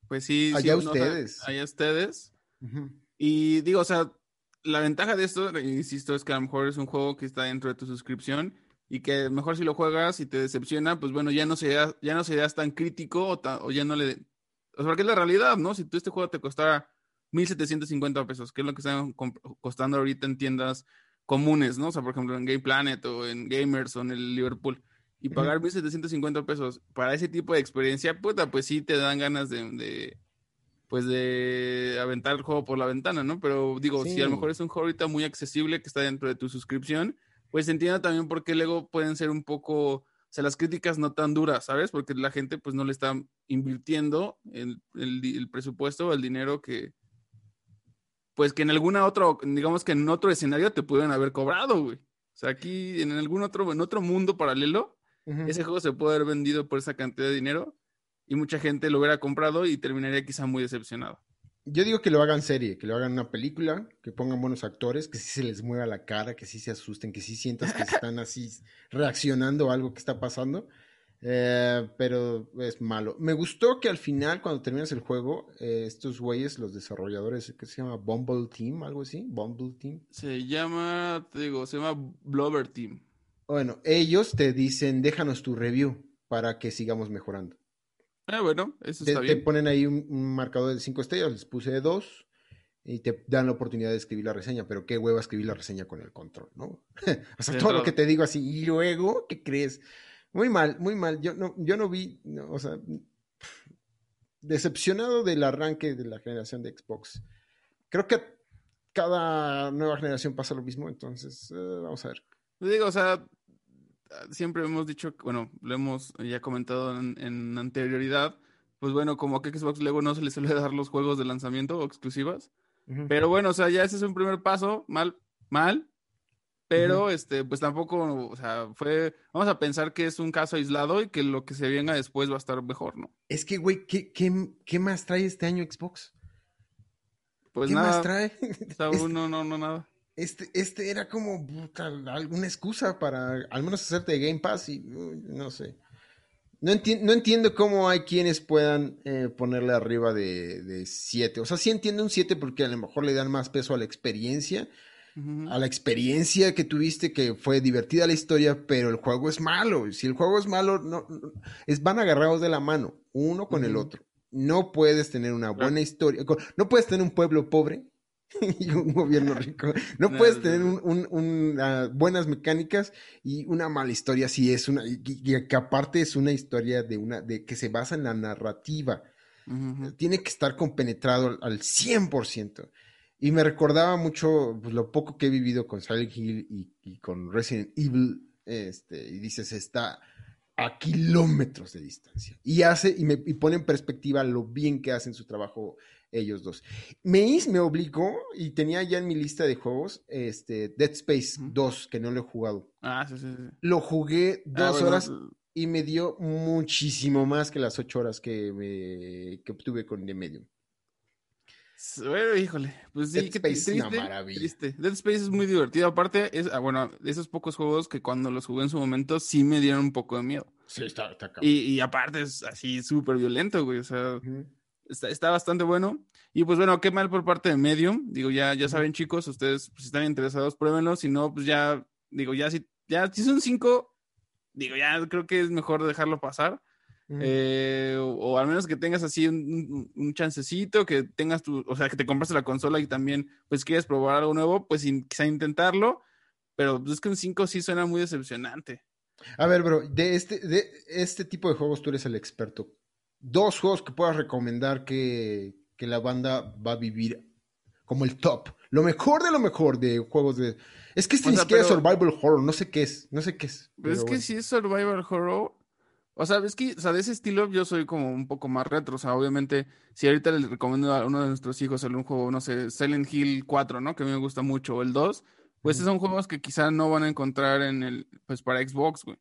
pues sí. Allá sí, ustedes. No, allá ustedes. Uh -huh. Y digo, o sea, la ventaja de esto, insisto, es que a lo mejor es un juego que está dentro de tu suscripción y que mejor si lo juegas y te decepciona, pues bueno, ya no serías, ya no serías tan crítico o, ya no le... O sea, porque es la realidad, ¿no? Si tú este juego te costara 1.750 pesos, que es lo que están costando ahorita en tiendas comunes, ¿no? O sea, por ejemplo, en Game Planet o en Gamers o en el Liverpool, y pagar 1.750 pesos para ese tipo de experiencia, puta, pues sí te dan ganas de, de pues de aventar el juego por la ventana, ¿no? Pero digo, sí. si a lo mejor es un juego ahorita muy accesible que está dentro de tu suscripción, pues entiendo también por qué luego pueden ser un poco, o sea, las críticas no tan duras, ¿sabes? Porque la gente pues no le está invirtiendo el, el, el presupuesto o el dinero que, pues que en alguna otro, digamos que en otro escenario te pudieran haber cobrado, güey. O sea, aquí en algún otro, en otro mundo paralelo, uh -huh. ese juego se puede haber vendido por esa cantidad de dinero y mucha gente lo hubiera comprado y terminaría quizá muy decepcionado. Yo digo que lo hagan serie, que lo hagan una película, que pongan buenos actores, que sí se les mueva la cara, que sí se asusten, que sí sientas que están así reaccionando a algo que está pasando. Eh, pero es malo. Me gustó que al final, cuando terminas el juego, eh, estos güeyes, los desarrolladores, que se llama Bumble Team, algo así, Bumble Team. Se llama, te digo, se llama Blobber Team. Bueno, ellos te dicen, déjanos tu review para que sigamos mejorando. Ah, bueno, eso te, está bien. Te ponen ahí un, un marcador de 5 estrellas, les puse de 2 y te dan la oportunidad de escribir la reseña, pero qué hueva escribir la reseña con el control, ¿no? o sea, sí, todo lo que te digo así, y luego, ¿qué crees? Muy mal, muy mal. Yo no, yo no vi, no, o sea, decepcionado del arranque de la generación de Xbox. Creo que cada nueva generación pasa lo mismo, entonces, uh, vamos a ver. Digo, o sea, siempre hemos dicho, bueno, lo hemos ya comentado en, en, anterioridad, pues bueno, como que Xbox luego no se le suele dar los juegos de lanzamiento o exclusivas. Uh -huh. Pero bueno, o sea, ya ese es un primer paso, mal, mal, pero uh -huh. este, pues tampoco, o sea, fue, vamos a pensar que es un caso aislado y que lo que se venga después va a estar mejor, ¿no? Es que, güey, ¿qué, qué, qué más trae este año Xbox? Pues ¿Qué nada, más trae? O sea, uno, no, no, nada. Este, este era como alguna excusa para al menos hacerte Game Pass y no sé. No, enti no, entiendo cómo hay quienes puedan eh, ponerle arriba de 7. O sea, sí entiendo un 7 porque a lo mejor le dan más peso a la experiencia. Uh -huh. A la experiencia que tuviste, que fue divertida la historia, pero el juego es malo. Si el juego es malo, no, es, van agarrados de la mano, uno con uh -huh. el otro. No puedes tener una buena historia. No puedes tener un pueblo pobre y un gobierno rico. No, No, puedes no, tener un, un- un, ah, buenas mecánicas y una mala historia. Sí, es una, y, y que aparte es una historia de una, de que se basa en la narrativa. Tiene que estar compenetrado al, al 100%. Y me recordaba mucho pues, lo poco que he vivido con Silent Hill y, y con Resident Evil. Este, y dices, está a kilómetros de distancia. Y hace, y me y pone en perspectiva lo bien que hacen su trabajo ellos dos. Me, me obligó, y tenía ya en mi lista de juegos, este, Dead Space Ujú. 2, que no lo he jugado. Ah, sí, sí, sí. Lo jugué Ah, dos bueno, horas y me dio muchísimo más que las ocho horas que, me, que obtuve con The Medium. Bueno, híjole, pues sí, Dead qué Space es una triste, maravilla. triste. Dead Space es muy divertido. Aparte, es, ah, bueno, de esos pocos juegos que cuando los jugué en su momento sí me dieron un poco de miedo. Sí, está, está cabrón. Y, y aparte es así súper violento, güey. O sea. Está, está bastante bueno. Y pues bueno, qué mal por parte de Medium. Digo, ya, ya saben, chicos, ustedes pues, si están interesados, pruébenlo. Si no, pues ya, digo, ya si, ya si son cinco, digo, ya creo que es mejor dejarlo pasar. Eh, o, o al menos que tengas así un, un- un chancecito, que tengas tu, o sea, que te compraste la consola y también pues quieres probar algo nuevo, pues in- quizá intentarlo. Pero pues, es que un 5 sí suena muy decepcionante. A ver, bro, de este, de este tipo de juegos tú eres el experto. Dos juegos que puedas recomendar que, que la banda va a vivir como el top. Lo mejor de lo mejor de juegos de... Es que este O ni sea, siquiera es survival horror, no sé qué es, no sé qué es. Pero es que bueno. si es survival horror, o sea, es que, o sea, de ese estilo yo soy como un poco más retro, o sea, obviamente, si ahorita les recomiendo a uno de nuestros hijos algún juego, no sé, Silent Hill 4, ¿no? Que a mí me gusta mucho, o el 2, pues Ujú. son juegos que quizá no van a encontrar en el, pues para Xbox, güey.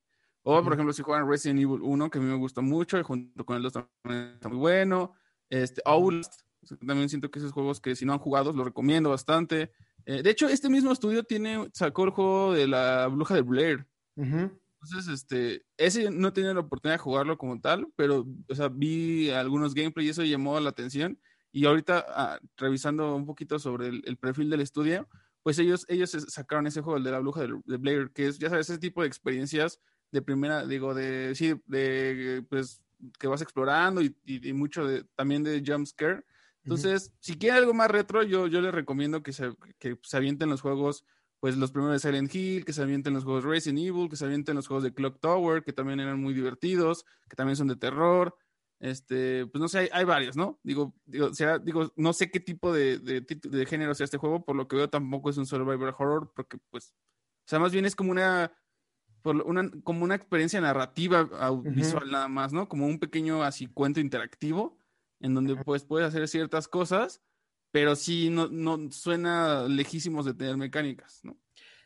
O, por ejemplo, si juegan Resident Evil 1, que a mí me gusta mucho, y junto con el 2 también está muy bueno. Este, Outlast, también siento que esos juegos que si no han jugado, los recomiendo bastante. Eh, de hecho, este mismo estudio tiene, sacó el juego de la bruja de Blair. Ujú. Entonces, este, ese no tenía la oportunidad de jugarlo como tal, pero, o sea, vi algunos gameplay y eso llamó la atención. Y ahorita, ah, revisando un poquito sobre el, el perfil del estudio, pues ellos, ellos sacaron ese juego, el de la bruja de, de Blair, que es, ya sabes, ese tipo de experiencias de primera, digo, de, sí, de, pues, que vas explorando y, y- y mucho de, también de jump scare. Entonces, si quieren algo más retro, yo, yo les recomiendo que se, que se avienten los juegos pues los primeros de Silent Hill, que se avienten los juegos Resident Evil, que se avienten los juegos de Clock Tower, que también eran muy divertidos, que también son de terror. Este, pues no sé, hay, hay varios, ¿no? Digo, digo, será- digo, no sé qué tipo de, de, de género sea este juego, por lo que veo tampoco es un survival horror, porque pues, o sea, más bien es como una, por una como una experiencia narrativa au- Ujú. visual nada más, ¿no? Como un pequeño así cuento interactivo, en donde pues puedes hacer ciertas cosas, pero sí no, no suena lejísimos de tener mecánicas, ¿no?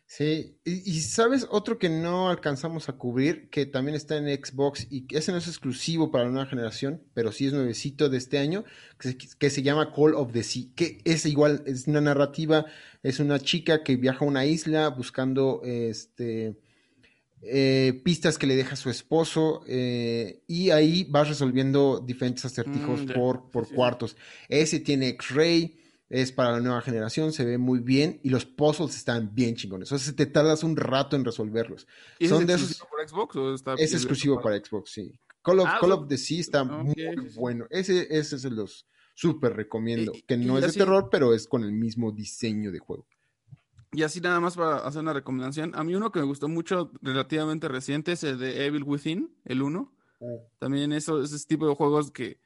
Sí, y, y sabes otro que no alcanzamos a cubrir, que también está en Xbox y ese no es exclusivo para la nueva generación, pero sí es nuevecito de este año, que se, que se llama Call of the Sea, que es igual, es una narrativa, es una chica que viaja a una isla buscando este eh, pistas que le deja su esposo eh, y ahí vas resolviendo diferentes acertijos Mm, por, por Sí, cuartos. Ese tiene X-Ray, es para la nueva generación, se ve muy bien y los puzzles están bien chingones. O sea, te tardas un rato en resolverlos. ¿Y Son es de exclusivo por Xbox o está Es exclusivo para Xbox, sí. Call of, Ah, Call of the Sea está muy bueno. Ese, ese se los súper recomiendo. Y- que no es de terror, pero es con el mismo diseño de juego. Y así nada más para hacer una recomendación. A mí uno que me gustó mucho, relativamente reciente, es el de Evil Within, el 1. También eso, ese tipo de juegos que,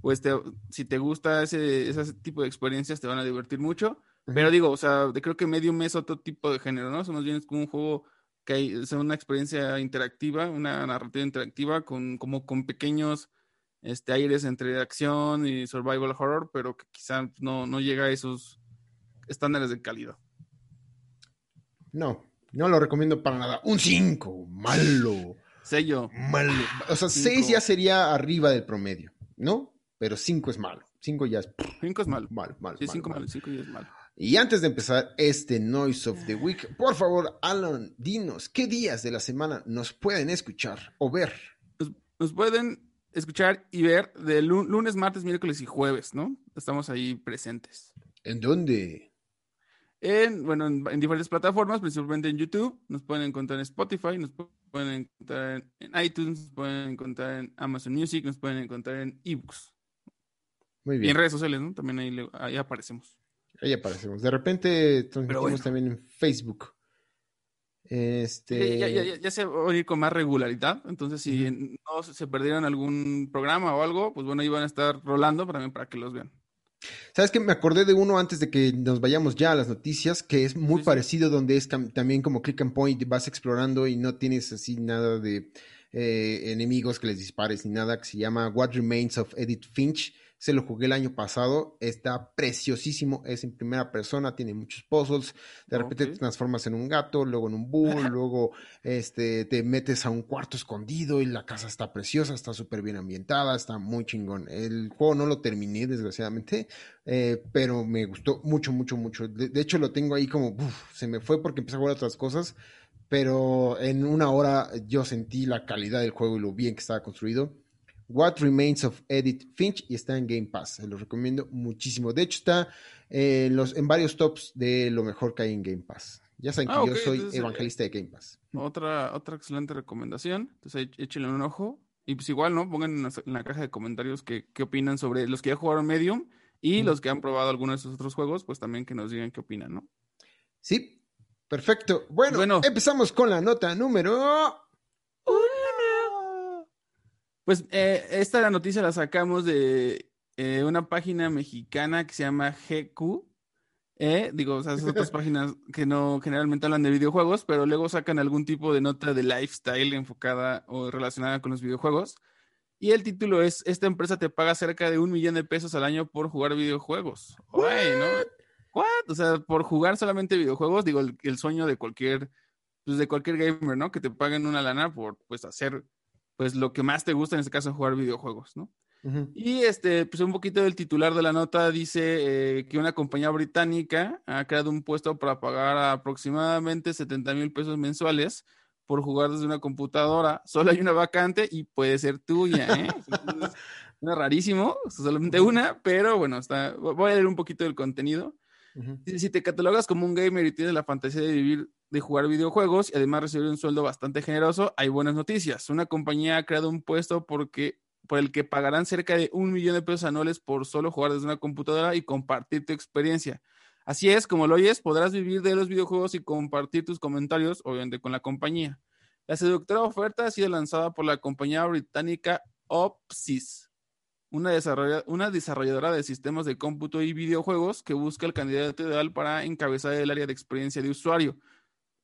pues, te- si te gusta ese, ese tipo de experiencias, te van a divertir mucho. Pero digo, o sea, creo que Medium es otro tipo de género, ¿no? O sea, más bien es como un juego que hay, es una experiencia interactiva, una narrativa interactiva, con, como con pequeños este, aires entre acción y survival horror, pero que quizá no, no llega a esos estándares de calidad. No, no lo recomiendo para nada. Un 5, malo, Sello. malo. O sea, Cinco. 6 ya sería arriba del promedio, ¿no? Pero 5 es malo. 5 ya es 5 es malo. malo, malo. Sí, malo, 5 malo. malo, 5 ya es malo. Y antes de empezar este Noise of the Week, por favor, Alan, dinos qué días de la semana nos pueden escuchar o ver. Nos, nos pueden escuchar y ver de lu- lunes, martes, miércoles y jueves, ¿no? Estamos ahí presentes. ¿En dónde? En, bueno, en, en diferentes plataformas, principalmente en YouTube, nos pueden encontrar en Spotify, nos pu- pueden encontrar en, en iTunes, nos pueden encontrar en Amazon Music, nos pueden encontrar en ebooks Muy y en bien. redes sociales, ¿no? También ahí, le- ahí aparecemos. Ahí aparecemos. De repente transmitimos bueno. también en Facebook. Este... Ya, ya, ya, ya se va a ir con más regularidad. Entonces, si no se perdieron algún programa o algo, pues bueno, ahí van a estar rolando también para que los vean. ¿Sabes qué? Me acordé de uno antes de que nos vayamos ya a las noticias, que es muy Sí, sí. parecido, donde es también como click and point, vas explorando y no tienes así nada de eh, enemigos que les dispares ni nada, que se llama What Remains of Edith Finch. Se lo jugué el año pasado, está preciosísimo, es en primera persona, tiene muchos puzzles, de repente Ok. te transformas en un gato, luego en un búho, luego este, te metes a un cuarto escondido y la casa está preciosa, está súper bien ambientada, está muy chingón. El juego no lo terminé, desgraciadamente, eh, pero me gustó mucho, mucho, mucho. De, de hecho, lo tengo ahí como, uf, se me fue porque empecé a jugar otras cosas, pero en una hora yo sentí la calidad del juego y lo bien que estaba construido. What Remains of Edith Finch y está en Game Pass. Se lo recomiendo muchísimo. De hecho, está eh, en, los, en varios tops de lo mejor que hay en Game Pass. Ya saben que Ah, yo soy entonces, evangelista de Game Pass. Otra, otra excelente recomendación. Entonces, échenle un ojo. Y pues igual, ¿no? Pongan en la, en la caja de comentarios qué, qué opinan sobre los que ya jugaron Medium y los que han probado alguno de esos otros juegos, pues también que nos digan qué opinan, ¿no? Sí, perfecto. Bueno, Bueno. empezamos con la nota número. Pues eh, esta noticia la sacamos de eh, una página mexicana que se llama GQ. eh, digo, o sea, esas otras páginas que no generalmente hablan de videojuegos, pero luego sacan algún tipo de nota de lifestyle enfocada o relacionada con los videojuegos. Y el título es, esta empresa te paga cerca de un millón de pesos al año por jugar videojuegos. ¿no? ¿What? O sea, por jugar solamente videojuegos, digo, el, el sueño de cualquier, pues de cualquier gamer, ¿no? Que te paguen una lana por, pues, hacer, pues, lo que más te gusta, en este caso, jugar videojuegos, ¿no? Y este, pues un poquito del titular de la nota dice eh, que una compañía británica ha creado un puesto para pagar aproximadamente 70 mil pesos mensuales por jugar desde una computadora. Solo hay una vacante y puede ser tuya, ¿eh? Entonces, no es rarísimo, solamente una, pero bueno, está, voy a leer un poquito del contenido. Si te catalogas como un gamer y tienes la fantasía de vivir, de jugar videojuegos y además recibir un sueldo bastante generoso, hay buenas noticias. Una compañía ha creado un puesto por el que pagarán cerca de un millón de pesos anuales por solo jugar desde una computadora y compartir tu experiencia. Así es, como lo oyes, podrás vivir de los videojuegos y compartir tus comentarios, obviamente, con la compañía. La seductora oferta ha sido lanzada por la compañía británica Opsys, una, desarrolla- una desarrolladora de sistemas de cómputo y videojuegos que busca el candidato ideal para encabezar el área de experiencia de usuario.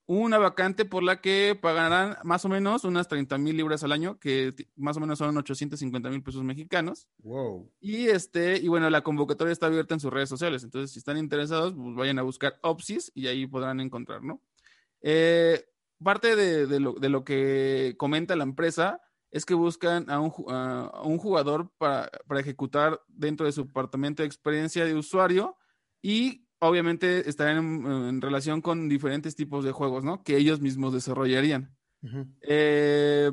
Una vacante por la que pagarán más o menos unas 30 mil libras al año, que más o menos son 850 mil pesos mexicanos. Wow. Y este, y bueno, la convocatoria está abierta en sus redes sociales. Entonces, si están interesados, pues vayan a buscar Opsis y ahí podrán encontrar, ¿no? Eh, parte de, de lo, de lo que comenta la empresa es que buscan a un, a- un jugador para, para ejecutar dentro de su departamento de experiencia de usuario y obviamente estarán en, en relación con diferentes tipos de juegos, ¿no? Que ellos mismos desarrollarían. Ujú. Eh,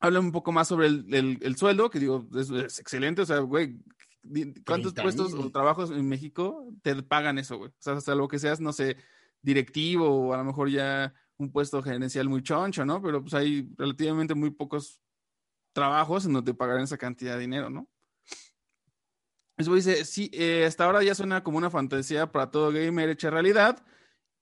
habla un poco más sobre el, el- el sueldo, que digo, es, es excelente. O sea, güey, ¿cuántos 30,000. puestos o trabajos en México te pagan eso, güey? O sea, hasta lo que seas, no sé, directivo o a lo mejor ya un puesto gerencial muy choncho, ¿no? Pero pues hay relativamente muy pocos trabajos en donde pagarán esa cantidad de dinero, ¿no? Eso dice, sí, eh, hasta ahora ya suena como una fantasía para todo gamer hecha realidad,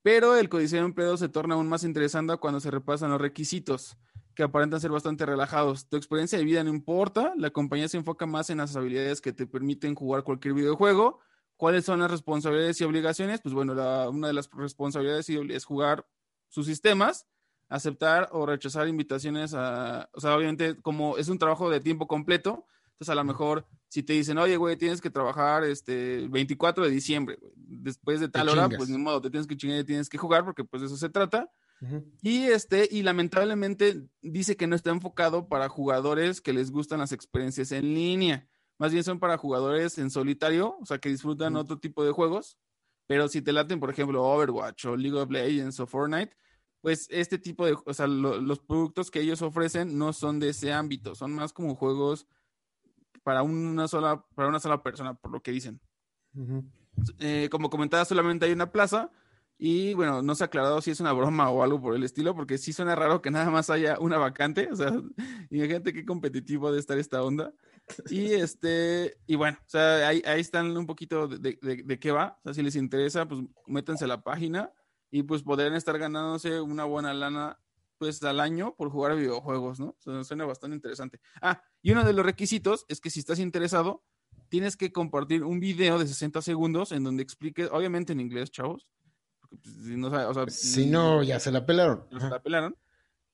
pero el códice de empleo se torna aún más interesante cuando se repasan los requisitos, que aparentan ser bastante relajados. Tu experiencia de vida no importa, la compañía se enfoca más en las habilidades que te permiten jugar cualquier videojuego. ¿Cuáles son las responsabilidades y obligaciones? Pues bueno, una de las responsabilidades es jugar sus sistemas, aceptar o rechazar invitaciones a, o sea, obviamente como es un trabajo de tiempo completo, entonces a lo mejor si te dicen, oye, güey, tienes que trabajar este 24 de diciembre, güey, después de tal hora, chingas. pues ni modo, te tienes que chingar y tienes que jugar porque pues de eso se trata. Y este, y lamentablemente dice que no está enfocado para jugadores que les gustan las experiencias en línea. Más bien son para jugadores en solitario, o sea, que disfrutan otro tipo de juegos. Pero si te laten, por ejemplo, Overwatch o League of Legends o Fortnite, pues este tipo de, o sea, lo- los productos que ellos ofrecen no son de ese ámbito, son más como juegos para una sola, para una sola persona, por lo que dicen Ujú. eh, como comentaba, solamente hay una plaza. Y bueno, no se ha aclarado si es una broma o algo por el estilo, porque sí suena raro que nada más haya una vacante. O sea, imagínate qué competitivo de estar esta onda. Y este, y bueno, o sea, ahí, ahí están un poquito de, de, de, qué va. O sea, si les interesa, pues métanse a la página y pues podrían estar ganándose una buena lana pues al año por jugar videojuegos, ¿no? O sea, suena bastante interesante. Ah, y uno de los requisitos es que si estás interesado, tienes que compartir un video de 60 segundos en donde expliques, obviamente en inglés, chavos. Porque, pues, si, no, o sea, si no, ya se la pelaron. Ya se la pelaron.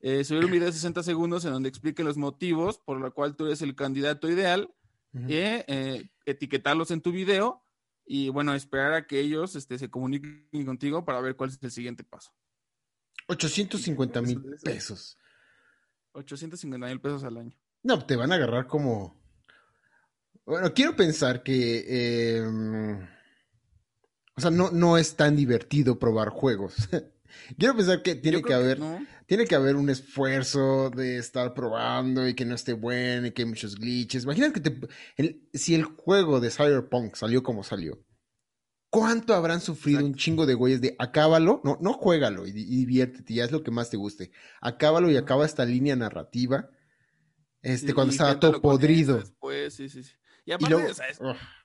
Eh, subir un video de 60 segundos en donde explique los motivos por los cuales tú eres el candidato ideal, eh, eh, etiquetarlos en tu video y bueno, esperar a que ellos este, se comuniquen contigo para ver cuál es el siguiente paso. 850 mil pesos. 850 mil pesos al año. No, te van a agarrar como... Bueno, quiero pensar que... Em, o sea, no, no es tan divertido probar juegos. quiero pensar que tiene que haber... Tiene que haber un esfuerzo de estar probando y que no esté bueno y que hay muchos glitches. Imagínate que te, si el juego de Cyberpunk salió como salió. ¿Cuánto habrán sufrido un chingo de güeyes de acábalo? No, no juégalo y, diviértete, ya es lo que más te guste. Acábalo y acaba esta línea narrativa. Este, cuando estaba todo podrido. Después, sí, sí, sí. Y aparte,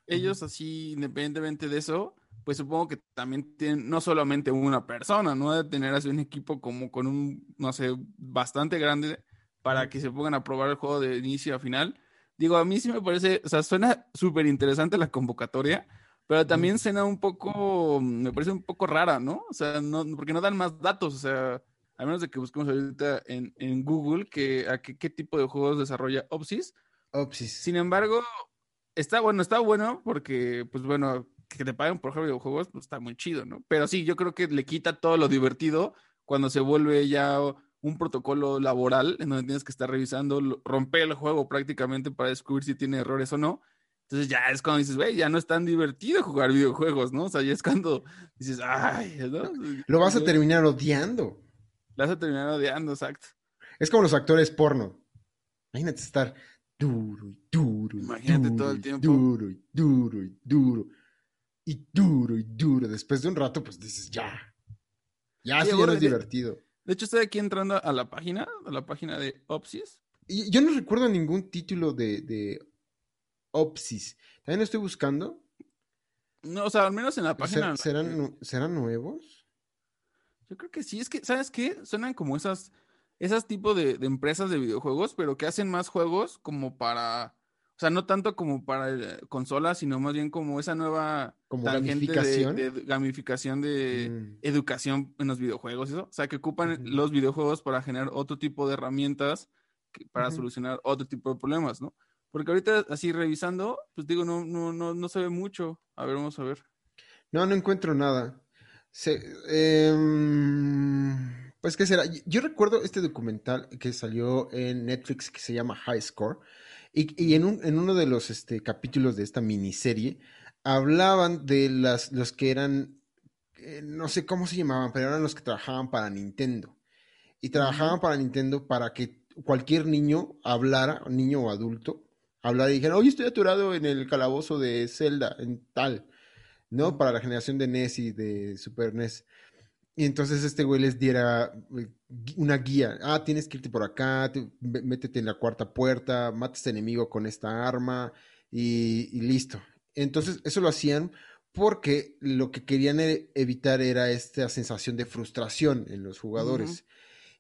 ellos así, independientemente de eso, pues supongo que también tienen no solamente una persona, ¿no? De tener así un equipo como con un, no sé, bastante grande para que se pongan a probar el juego de inicio a final. Digo, a mí sí me parece, o sea, suena súper interesante la convocatoria, pero también suena un poco, me parece un poco rara, ¿no? O sea, no, porque no dan más datos, o sea, a menos de que busquemos ahorita en, en Google que, a qué, qué tipo de juegos desarrolla Opsis. Opsis. Sin embargo, está bueno, está bueno porque, pues bueno, que te paguen por jugar videojuegos, pues está muy chido, ¿no? Pero sí, yo creo que le quita todo lo divertido cuando se vuelve ya un protocolo laboral en donde tienes que estar revisando, romper el juego prácticamente para descubrir si tiene errores o no. Entonces ya es cuando dices, güey, ya no es tan divertido jugar videojuegos, ¿no? O sea, ya es cuando dices, ay, ¿no? Lo vas a terminar odiando. Lo vas a terminar odiando, exacto. Es como los actores porno. Imagínate estar duro y duro. Imagínate todo el tiempo. Duro y duro y duro y duro y duro. Después de un rato, pues dices, ya. Ya, sí, es divertido. De hecho, estoy aquí entrando a la página, a la página de Opsis. Y yo no recuerdo ningún título de, de Opsis. También estoy buscando. No, o sea, al menos en la página. ¿Serán, ¿serán nuevos? Yo creo que sí. Es que, ¿sabes qué? Suenan como esas, esas tipos de, de empresas de videojuegos, pero que hacen más juegos como para o sea, no tanto como para eh, consolas, sino más bien como esa nueva como gamificación de, gamificación de mm. educación en los videojuegos, eso. O sea, que ocupan los videojuegos para generar otro tipo de herramientas para solucionar otro tipo de problemas, ¿no? Porque ahorita así revisando, pues digo, no, no, no, no se ve mucho. A ver, vamos a ver. No, no encuentro nada. Se, em, pues, ¿qué será? Yo recuerdo este documental que salió en Netflix que se llama High Score y, en, un, en, uno de los este, capítulos de esta miniserie hablaban de las, los que eran, eh, no sé cómo se llamaban, pero eran los que trabajaban para Nintendo. Y trabajaban para Nintendo para que cualquier niño hablara, niño o adulto, hablara y dijera, oye, estoy aturado en el calabozo de Zelda, en tal, ¿no? Para la generación de NES y de Super NES. Y entonces este güey les diera eh, una guía. Ah, tienes que irte por acá, métete en la cuarta puerta, mata a este enemigo con esta arma y, listo. Entonces eso lo hacían porque lo que querían e, evitar era esta sensación de frustración en los jugadores.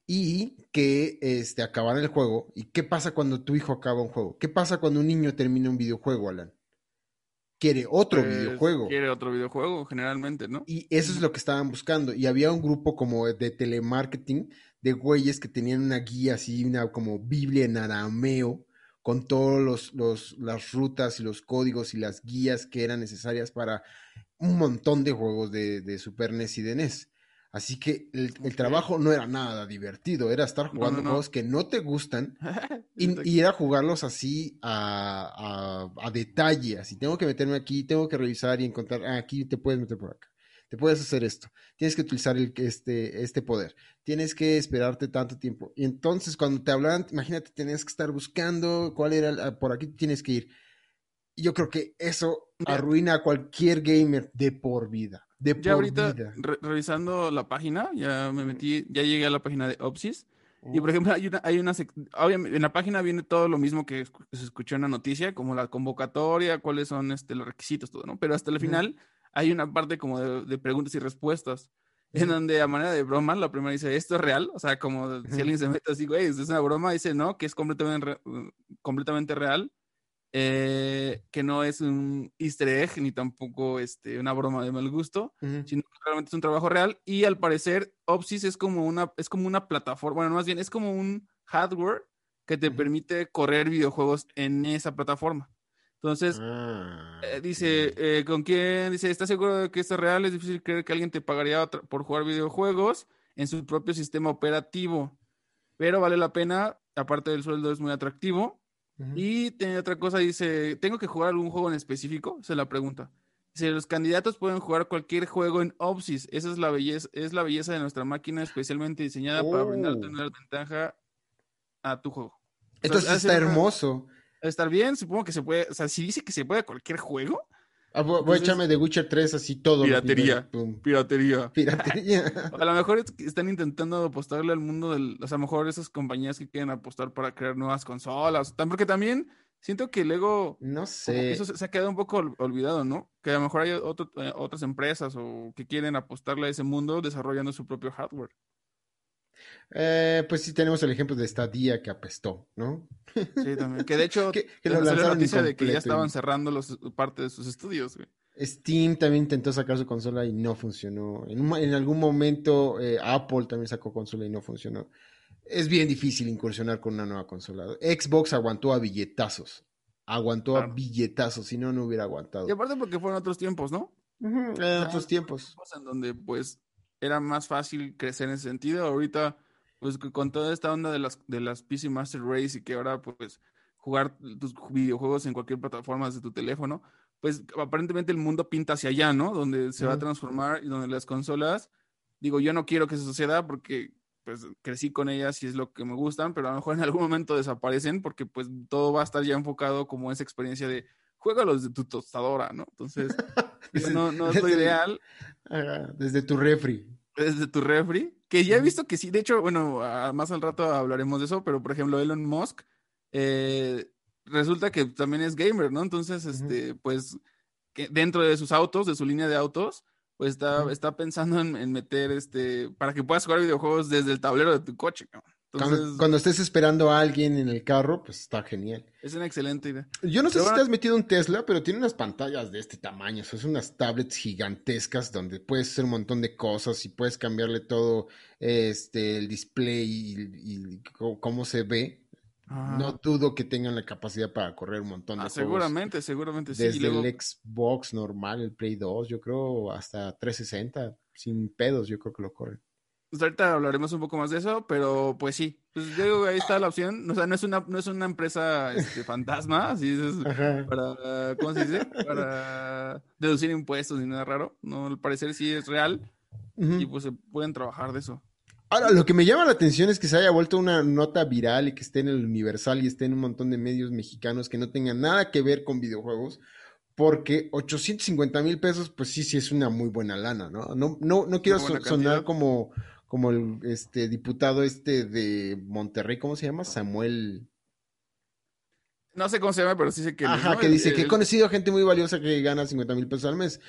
Y que este, acabaran el juego. ¿Y qué pasa cuando tu hijo acaba un juego? ¿Qué pasa cuando un niño termina un videojuego, Alan? Quiere otro pues, videojuego. Quiere otro videojuego, generalmente, ¿no? Y eso es lo que estaban buscando. Y había un grupo como de telemarketing de güeyes que tenían una guía así, una como Biblia en arameo, con todos los, los, las rutas y los códigos y las guías que eran necesarias para un montón de juegos de, de Super NES y de NES. Así que el, trabajo no era nada divertido, era estar jugando juegos que no te gustan y, y, era jugarlos así a, a, detalle, así tengo que meterme aquí, tengo que revisar y encontrar, ah, aquí te puedes meter por acá, te puedes hacer esto, tienes que utilizar el, este, este poder, tienes que esperarte tanto tiempo. Y entonces cuando te hablan, imagínate, tienes que estar buscando cuál era, por aquí tienes que ir. Y yo creo que eso arruina a cualquier gamer de por vida ya ahorita, revisando la página, ya me metí, ya llegué a la página de Opsis. Y por ejemplo, hay una, hay una obviamente, en la página viene todo lo mismo que se escuchó en la noticia, como la convocatoria, cuáles son este, los requisitos, todo, ¿no? Pero hasta el final hay una parte como de, preguntas y respuestas, en donde a manera de broma, la primera dice, ¿esto es real? O sea, como si alguien se mete así, güey, es una broma, dice, no, que es completamente, completamente real. Eh, que no es un easter egg ni tampoco este, una broma de mal gusto, sino que realmente es un trabajo real y al parecer Opsys es como una, es como una plataforma, bueno, más bien es como un hardware que te permite correr videojuegos en esa plataforma. Entonces, ah, eh, dice, eh, ¿con quién? Dice, ¿estás seguro de que esto es real? Es difícil creer que alguien te pagaría por jugar videojuegos en su propio sistema operativo, pero vale la pena, aparte del sueldo es muy atractivo y tiene otra cosa, dice, ¿tengo que jugar algún juego en específico? Se la pregunta. Dice, los candidatos pueden jugar cualquier juego en Opsys. Esa es la belleza, es la belleza de nuestra máquina especialmente diseñada para brindarte oh. una ventaja a tu juego. Entonces está hermoso. estar bien, supongo que se puede, o sea, si dice que se puede cualquier juego, Ah, voy, a echarme de Witcher 3 así todo. Piratería. Piratería. Piratería. a lo mejor están intentando apostarle al mundo del. O sea, a lo mejor esas compañías que quieren apostar para crear nuevas consolas. Porque también siento que Lego. No sé. Eso se, ha quedado un poco olvidado, ¿no? Que a lo mejor hay eh, otras empresas o que quieren apostarle a ese mundo desarrollando su propio hardware. Eh, pues sí tenemos el ejemplo de Stadia que apestó, ¿no? Sí, también. Que de hecho, que, lo la noticia de que ya estaban cerrando los, parte de sus estudios, Steam también intentó sacar su consola y no funcionó. En, algún momento eh, Apple también sacó consola y no funcionó. Es bien difícil incursionar con una nueva consola. Xbox aguantó a billetazos. Aguantó a billetazos, si no, no hubiera aguantado. Y aparte porque fueron otros tiempos, ¿no? en otros tiempos. En donde, pues, era más fácil crecer en ese sentido. Ahorita pues con toda esta onda de las, de las PC Master Race y que ahora pues jugar tus videojuegos en cualquier plataforma desde tu teléfono, pues aparentemente el mundo pinta hacia allá, ¿no? Donde se va a transformar y donde las consolas, digo, yo no quiero que eso suceda porque pues crecí con ellas y es lo que me gustan, pero a lo mejor en algún momento desaparecen porque pues todo va a estar ya enfocado como esa experiencia de los de tu tostadora, ¿no? Entonces, no, no es lo ideal. Desde tu refri. Desde tu refri. Que ya he visto que sí, de hecho, bueno, más al rato hablaremos de eso, pero por ejemplo, Elon Musk, eh, resulta que también es gamer, ¿no? Entonces, este, pues, que dentro de sus autos, de su línea de autos, pues está, está pensando en, meter, este, para que puedas jugar videojuegos desde el tablero de tu coche, cuando, estés esperando a alguien en el carro, pues está genial. Es una excelente idea. Yo no sé si te has metido un Tesla, pero tiene unas pantallas de este tamaño. son unas tablets gigantescas donde puedes hacer un montón de cosas y puedes cambiarle todo este, el display y, cómo se ve. No dudo que tengan la capacidad para correr un montón de ah, Seguramente, seguramente sí. Desde el Xbox normal, el Play 2, yo creo, hasta 360, sin pedos, yo creo que lo corren. Pues ahorita hablaremos un poco más de eso, pero pues sí. Pues yo digo, ahí está la opción. O sea, no es una, no es una empresa este, fantasma, así es, para, ¿cómo se dice? Para deducir impuestos ni nada raro. No, al parecer sí es real. Y pues se pueden trabajar de eso. Ahora, lo que me llama la atención es que se haya vuelto una nota viral y que esté en el Universal y esté en un montón de medios mexicanos que no tengan nada que ver con videojuegos porque 850 mil pesos, pues sí, sí es una muy buena lana, ¿no? No, no, no quiero sonar como, como el este diputado este de Monterrey, ¿cómo se llama? Samuel. No sé cómo se llama, pero sí sé que. Ajá, que dice que he conocido gente muy valiosa que gana 50 mil pesos al mes.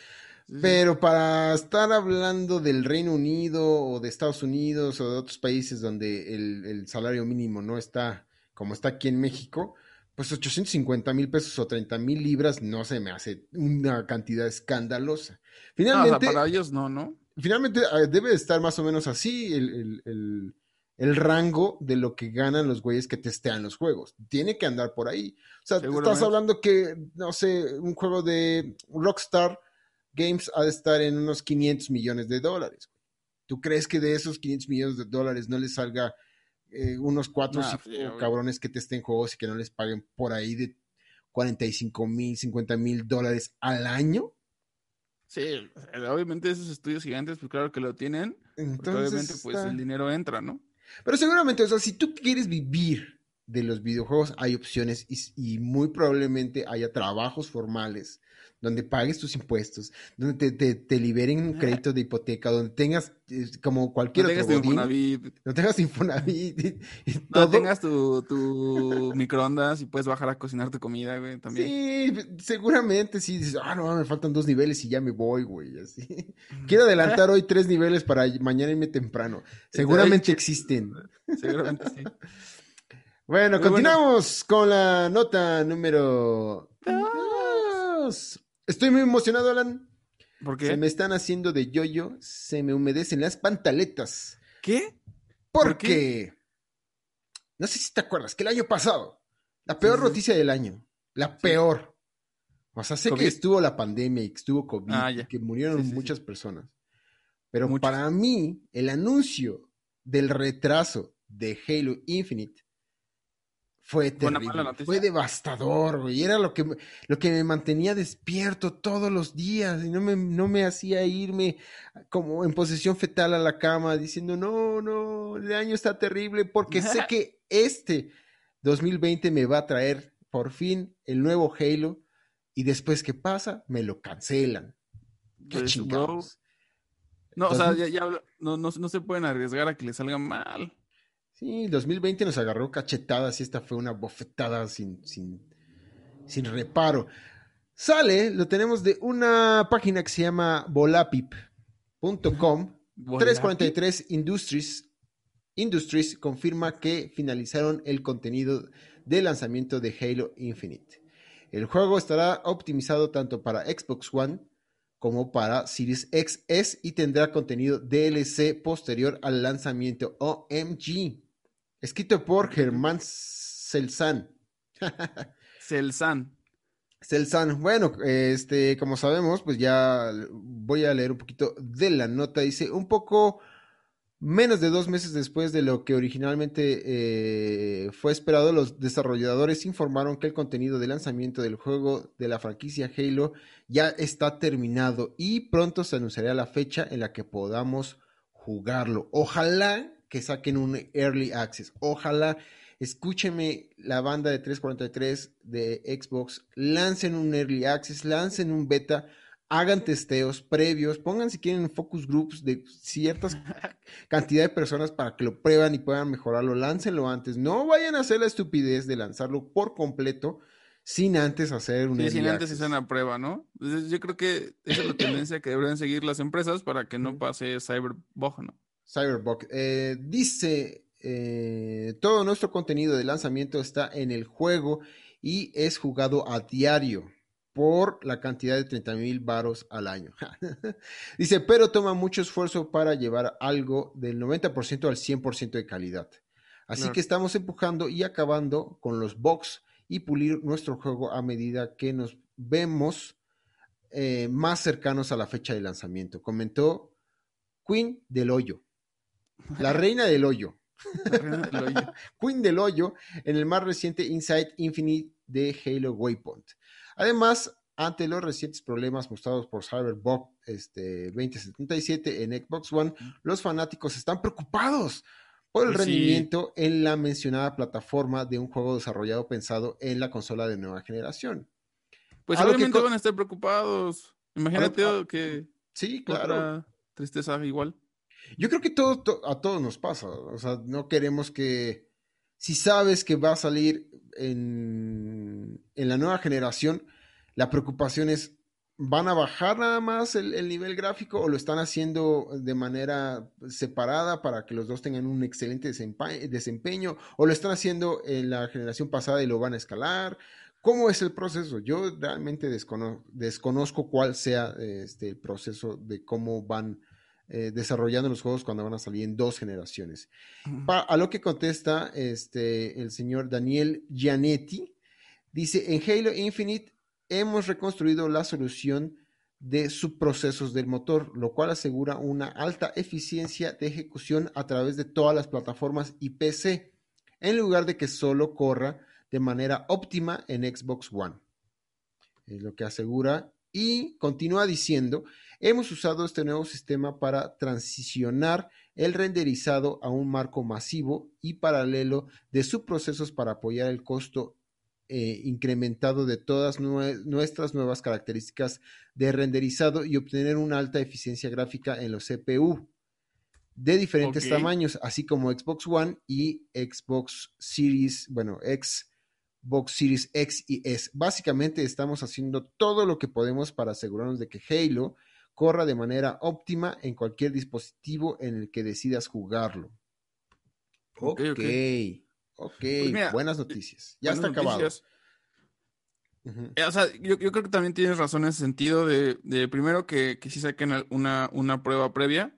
Pero para estar hablando del Reino Unido o de Estados Unidos o de otros países donde el, el salario mínimo no está como está aquí en México, pues 850 mil pesos o 30 mil libras no se me hace una cantidad escandalosa. Finalmente. para ellos no, ¿no? Finalmente ah, debe estar más o menos así el, rango de lo que ganan los güeyes que testean los juegos. Tiene que andar por ahí. O sea, estás hablando que, no sé, un juego de Rockstar Games ha de estar en unos 500 millones de dólares. ¿Tú crees que de esos 500 millones de dólares no les salga eh, unos cuatro cabrones que testen juegos y que no les paguen por ahí de 45 mil, 50 mil dólares al año? Sí, obviamente esos estudios gigantes, pues claro que lo tienen. Entonces, obviamente, pues el dinero entra, ¿no? Pero seguramente, o sea, si tú quieres vivir de los videojuegos hay opciones y, y muy probablemente haya trabajos formales donde pagues tus impuestos, donde te, te, te liberen un crédito de hipoteca, donde tengas eh, como cualquier No otro tengas Infonavit, no tengas Infonavit y, y no todo. tengas tu, tu microondas y puedes bajar a cocinar tu comida, güey, también. Sí, seguramente sí dices, ah, no, me faltan dos niveles y ya me voy, güey, así. Quiero adelantar hoy tres niveles para mañana irme temprano. Seguramente existen. Seguramente sí. Bueno, Muy continuamos con la nota número dos. Estoy muy emocionado, Alan. ¿Por Se qué? me están haciendo de yoyo, se me humedecen las pantaletas. ¿Qué? ¿Por Porque, no sé si te acuerdas, que el año pasado, la peor Sí, sí. noticia del año, la peor. O sea, sé COVID. que estuvo la pandemia y que estuvo COVID, Ah, y que murieron Sí, muchas personas. Pero para mí, el anuncio del retraso de Halo Infinite fue terrible. Fue devastador, güey. Era lo que, me- lo que me mantenía despierto todos los días y no me, no me hacía irme como en posesión fetal a la cama diciendo, no, no, el año está terrible porque sé que este 2020 me va a traer por fin el nuevo Halo y después que pasa, me lo cancelan. Qué Pues, chingados. No, o sea, ya, ya no, no, no se pueden arriesgar a que le salga mal. Sí, 2020 nos agarró cachetadas y esta fue una bofetada sin, sin, sin reparo. Sale, lo tenemos de una página que se llama volapip.com. 343 Industries, Industries confirma que finalizaron el contenido de lanzamiento de Halo Infinite. El juego estará optimizado tanto para Xbox One como para Series XS y tendrá contenido DLC posterior al lanzamiento OMG. Escrito por Germán Selsan. Celsan. Celsan, bueno, este, como sabemos, pues ya voy a leer un poquito de la nota. Dice, un poco menos de dos meses después de lo que originalmente eh, fue esperado, los desarrolladores informaron que el contenido de lanzamiento del juego de la franquicia Halo ya está terminado y pronto se anunciará la fecha en la que podamos jugarlo. Ojalá que saquen un early access. Ojalá escúcheme la banda de 343 de Xbox, lancen un early access, lancen un beta, hagan testeos previos, pongan si quieren focus groups de ciertas cantidad de personas para que lo prueban y puedan mejorarlo, láncenlo antes, no vayan a hacer la estupidez de lanzarlo por completo sin antes hacer un Sí, early sin antes hacer una prueba, ¿no? Entonces, yo creo que esa es la tendencia que deberían seguir las empresas para que no pase cyberbug, ¿no? Cyberbug. Eh, dice, eh, todo nuestro contenido de lanzamiento está en el juego y es jugado a diario por la cantidad de 30 mil varos al año. dice, pero toma mucho esfuerzo para llevar algo del 90% al 100% de calidad. Así que estamos empujando y acabando con los bugs y pulir nuestro juego a medida que nos vemos eh, más cercanos a la fecha de lanzamiento. Comentó Queen del Hoyo. La reina del hoyo. La reina del hoyo. Queen del hoyo en el más reciente Inside Infinite de Halo Waypoint. Además, ante los recientes problemas mostrados por Cyberbug este, 2077 en Xbox One, los fanáticos están preocupados por el Pues sí. rendimiento en la mencionada plataforma de un juego desarrollado pensado en la consola de nueva generación. Pues A lo que obviamente van a estar preocupados. Imagínate A que Sí, claro. otra tristeza igual. Yo creo que todo, to- a todos nos pasa. O sea, no queremos que. Si sabes que va a salir en, en la nueva generación, la preocupación es: ¿van a bajar nada más el, el nivel gráfico o lo están haciendo de manera separada para que los dos tengan un excelente desempeño? ¿O lo están haciendo en la generación pasada y lo van a escalar? ¿Cómo es el proceso? Yo realmente descono- desconozco cuál sea este, el proceso de cómo van eh, desarrollando los juegos cuando van a salir en dos generaciones. Pa- a lo que contesta este, el señor Daniel Gianetti, dice, en Halo Infinite hemos reconstruido la solución de subprocesos del motor, lo cual asegura una alta eficiencia de ejecución a través de todas las plataformas y PC, en lugar de que solo corra de manera óptima en Xbox One. Es lo que asegura y continúa diciendo, hemos usado este nuevo sistema para transicionar el renderizado a un marco masivo y paralelo de subprocesos para apoyar el costo eh, incrementado de todas nuestras nuevas características de renderizado y obtener una alta eficiencia gráfica en los CPU de diferentes tamaños, así como Xbox One y Xbox Series, bueno, Xbox Series X y S. Básicamente estamos haciendo todo lo que podemos para asegurarnos de que Halo corra de manera óptima en cualquier dispositivo en el que decidas jugarlo. Ok, ok, pues buenas noticias. Ya está acabado. Eh, o sea, yo, creo que también tienes razón en ese sentido de, primero que, que sí saquen una, una prueba previa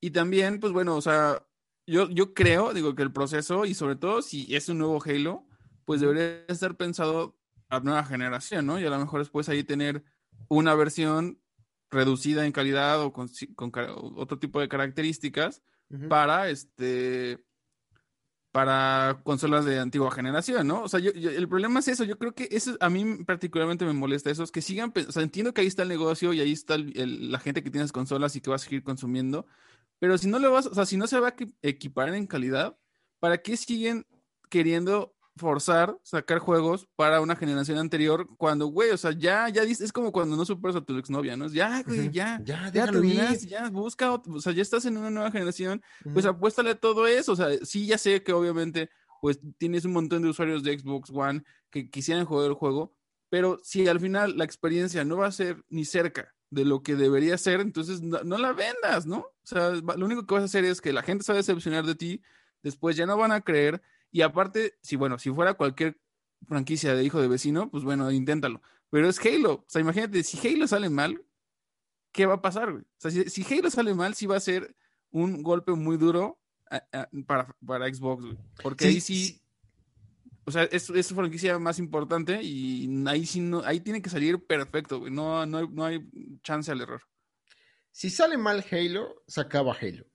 y también, pues bueno, o sea, yo, yo creo, digo que el proceso y sobre todo si es un nuevo Halo, pues debería estar pensado a nueva generación, ¿no? Y a lo mejor después ahí tener una versión reducida en calidad o con, otro tipo de características para este para consolas de antigua generación, ¿no? O sea, yo, el problema es eso, yo creo que eso a mí particularmente me molesta eso, es que sigan, o sea, entiendo que ahí está el negocio y ahí está la gente que tiene consolas y que va a seguir consumiendo, pero si no lo vas, o sea, si no se va a equiparar en calidad, ¿para qué siguen queriendo forzar sacar juegos para una generación anterior cuando, güey, o sea, ya, ya es como cuando no superas a tu exnovia, ¿no? Ya, güey, ya, ya, ya terminas, ya busca, o sea, ya estás en una nueva generación, pues apuéstale a todo eso, o sea, sí, ya sé que obviamente, pues tienes un montón de usuarios de Xbox One que quisieran jugar el juego, pero si al final la experiencia no va a ser ni cerca de lo que debería ser, entonces no, no la vendas, ¿no? O sea, lo único que vas a hacer es que la gente se va a decepcionar de ti, después ya no van a creer, y aparte, si bueno, si fuera cualquier franquicia de hijo de vecino, pues bueno, inténtalo. Pero es Halo. O sea, imagínate, si Halo sale mal, ¿qué va a pasar, güey? O sea, si, Halo sale mal, sí va a ser un golpe muy duro para, para Xbox, güey. Porque ahí sí, O sea, es, es su franquicia más importante y ahí sí no, ahí tiene que salir perfecto, güey. No, no, hay, no hay chance al error. Si sale mal Halo, se acaba Halo.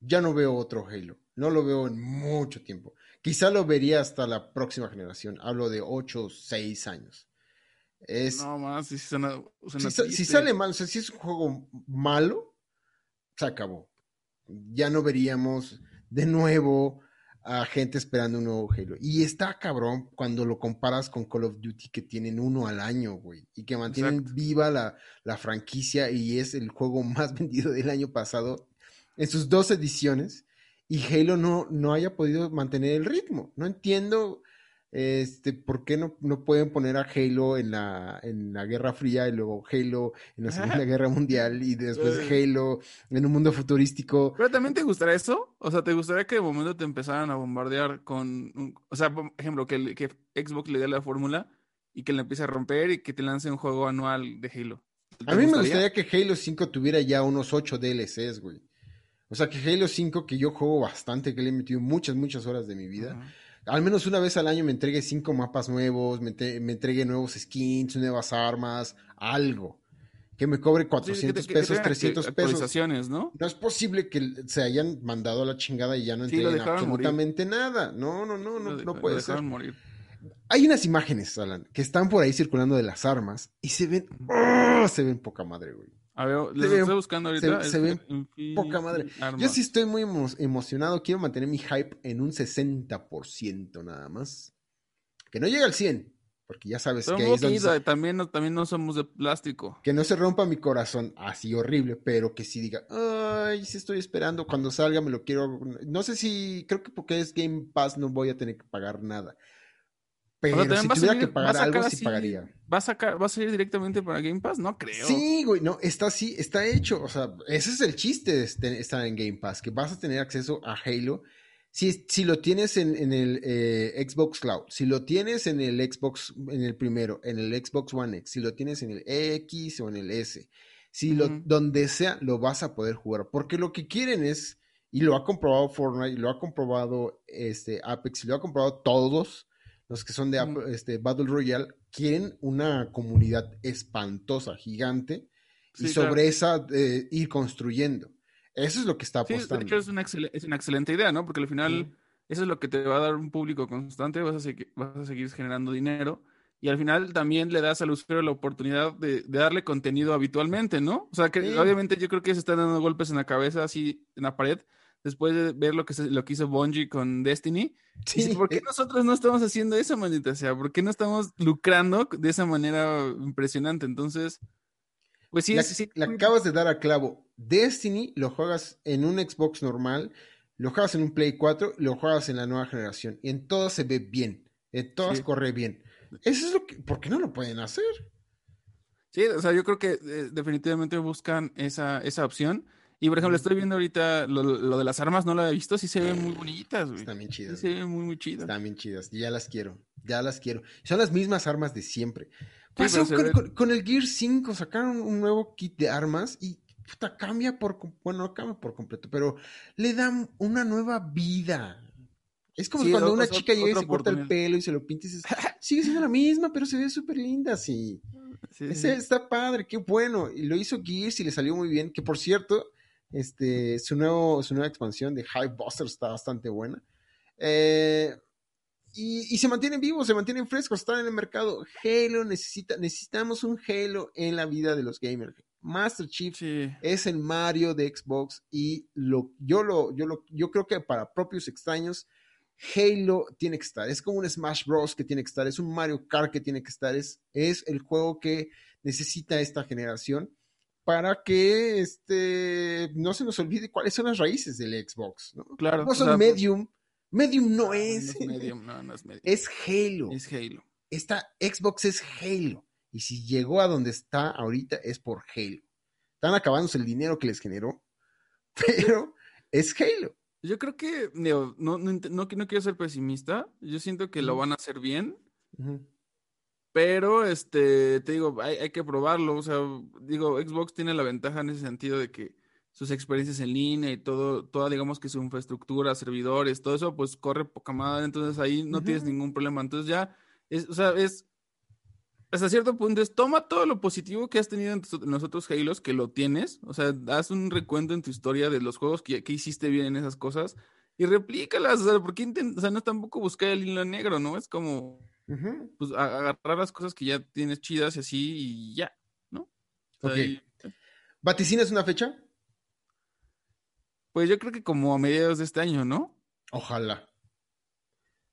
Ya no veo otro Halo. No lo veo en mucho tiempo. Quizá lo vería hasta la próxima generación. Hablo de 8 o 6 años. no más, si, si, sale mal, o sea, si es un juego malo, se acabó. Ya no veríamos de nuevo a gente esperando un nuevo Halo. Y está cabrón cuando lo comparas con Call of Duty que tienen uno al año, güey. Y que mantienen viva la, la, franquicia y es el juego más vendido del año pasado en sus dos ediciones y Halo no, no haya podido mantener el ritmo. No entiendo este, por qué no, no pueden poner a Halo en la, en la Guerra Fría y luego Halo en la Segunda Guerra Mundial y después Halo en un mundo futurístico. Pero también te gustaría eso? O sea, ¿te gustaría que de momento te empezaran a bombardear con, o sea, por ejemplo, que, que Xbox le dé la fórmula y que le empiece a romper y que te lance un juego anual de Halo? A mí me gustaría que Halo 5 tuviera ya unos 8 DLCs, güey. O sea que Halo 5, que yo juego bastante, que le he metido muchas, muchas horas de mi vida, al menos una vez al año me entregue cinco mapas nuevos, me, entregue nuevos skins, nuevas armas, algo. Que me cobre 400 pesos, 300 pesos. ¿no? No es posible que se hayan mandado a la chingada y ya no entreguen absolutamente nada. No, no, no, no, no puede ser. Morir. Hay unas imágenes, Alan, que están por ahí circulando de las armas y se ven, ¡oh! se ven poca madre, güey. A ver, les estoy buscando ahorita. Se, ve poca madre. Yo sí estoy muy emocionado. Quiero mantener mi hype en un 60% nada más. Que no llegue al 100. Porque ya sabes que ahí también, no, también no somos de plástico. Que no se rompa mi corazón así horrible, pero que sí diga, ay, sí estoy esperando, cuando salga me lo quiero. No sé si, creo que porque es Game Pass no voy a tener que pagar nada. Pero si tuviera que pagar algo, sí pagaría. ¿va a, sacar, ¿Va a salir directamente para Game Pass? No creo. Sí, güey, no, está así, está hecho. O sea, ese es el chiste de este, estar en Game Pass, que vas a tener acceso a Halo. Si, si lo tienes en, el eh, Xbox Cloud, si lo tienes en el Xbox, en el primero, en el Xbox One X, si lo tienes en el X o en el S, si lo, donde sea, lo vas a poder jugar. Porque lo que quieren es, y lo ha comprobado Fortnite, y lo ha comprobado este, Apex, y lo ha comprobado todos, los que son de este, Battle Royale, quieren una comunidad espantosa, gigante, y sobre esa eh, ir construyendo. Eso es lo que está apostando. de hecho, es una, excelente idea, ¿no? Porque al final eso es lo que te va a dar un público constante, vas a, seguir, vas a seguir generando dinero y al final también le das al usuario la oportunidad de, darle contenido habitualmente, ¿no? O sea, que obviamente yo creo que se están dando golpes en la cabeza, así en la pared, después de ver lo que, se- lo que hizo Bungie con Destiny. Sí, Dice, ¿Por qué eh, nosotros no estamos haciendo eso, maldita sea? ¿Por qué no estamos lucrando de esa manera impresionante? Entonces, pues sí, la, sí, sí. la acabas de dar a clavo. Destiny lo juegas en un Xbox normal, lo juegas en un Play 4, lo juegas en la nueva generación. Y en todas se ve bien. En todas Sí. corre bien. Eso es lo que. ¿Por qué no lo pueden hacer? Sí, o sea, yo creo que eh, definitivamente buscan esa, esa opción. Y por ejemplo, estoy viendo ahorita lo, lo de las armas, no lo he visto, sí se ven muy bonitas, güey. Están bien Sí chidas. se ven muy, muy chidas. Están bien chidas. Ya las quiero. Ya las quiero. Son las mismas armas de siempre. Pasó se con, ven- con- con el Gear 5. Sacaron un nuevo kit de armas y puta, cambia por. Bueno, no cambia por completo, pero le dan una nueva vida. Es como Sí, cuando una chica llega y se corta el pelo y se lo pinta y dices, sigue siendo la misma, pero se ve súper linda, sí. Sí, sí, Ese sí. está padre, qué bueno. Y lo hizo Gears y le salió muy bien. Que por cierto, este, su, nuevo, su nueva expansión de High Buster está bastante buena. Eh, y, y se mantienen vivos, se mantienen frescos, están en el mercado. Halo necesita, necesitamos un Halo en la vida de los gamers. Master Chief Sí. es el Mario de Xbox y lo, yo, lo, yo, lo, yo creo que para propios extraños, Halo tiene que estar. Es como un Smash Bros. que tiene que estar, es un Mario Kart que tiene que estar, es, es el juego que necesita esta generación para que este, no se nos olvide cuáles son las raíces del Xbox. No, Claro. No son Medium. Medium no no es. es Medium, no, no es Medium. Es Halo. Es Halo. Esta Xbox es Halo. Y si llegó a donde está ahorita es por Halo. Están acabándose el dinero que les generó, pero es Halo. Yo creo que, no, no, no, no quiero ser pesimista, yo siento que lo van a hacer bien, Ujú. Pero este, te digo, hay, hay que probarlo, o sea, digo, Xbox tiene la ventaja en ese sentido de que sus experiencias en línea y todo, toda, digamos que su infraestructura, servidores, todo eso, pues corre poca madre, entonces ahí no tienes ningún problema, entonces ya, es, o sea, es, hasta cierto punto es, toma todo lo positivo que has tenido en, tus- en los otros Halos, que lo tienes, o sea, haz un recuento en tu historia de los juegos que, que hiciste bien en esas cosas y replícalas, o sea, porque o sea, no es tampoco buscar el hilo negro, ¿no? Es como, Pues, agarrar las cosas que ya tienes chidas y así y ya, ¿no? O sea, Ok. y- ¿Vaticinas una fecha? pues yo creo que como a mediados de este año, ¿no? Ojalá.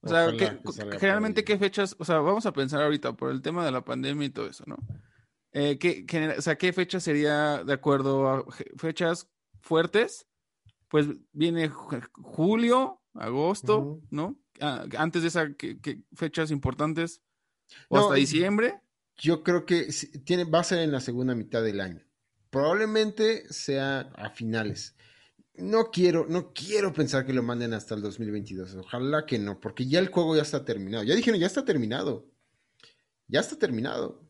O sea, Ojalá ¿qué- que salga por generalmente qué fechas, o sea, vamos a pensar ahorita por el tema de la pandemia y todo eso, ¿no? Eh, ¿qué, genera- o sea, ¿qué fecha sería de acuerdo a fechas fuertes? Pues viene ju- julio, agosto. ¿no? Ah, antes de esas fechas importantes, o No, hasta diciembre. Yo creo que tiene, va a ser en la segunda mitad del año. Probablemente sea a finales. No quiero, no quiero pensar que lo manden hasta el 2022. Ojalá que no, porque ya el juego ya está terminado. Ya dijeron, ya está terminado. Ya está terminado.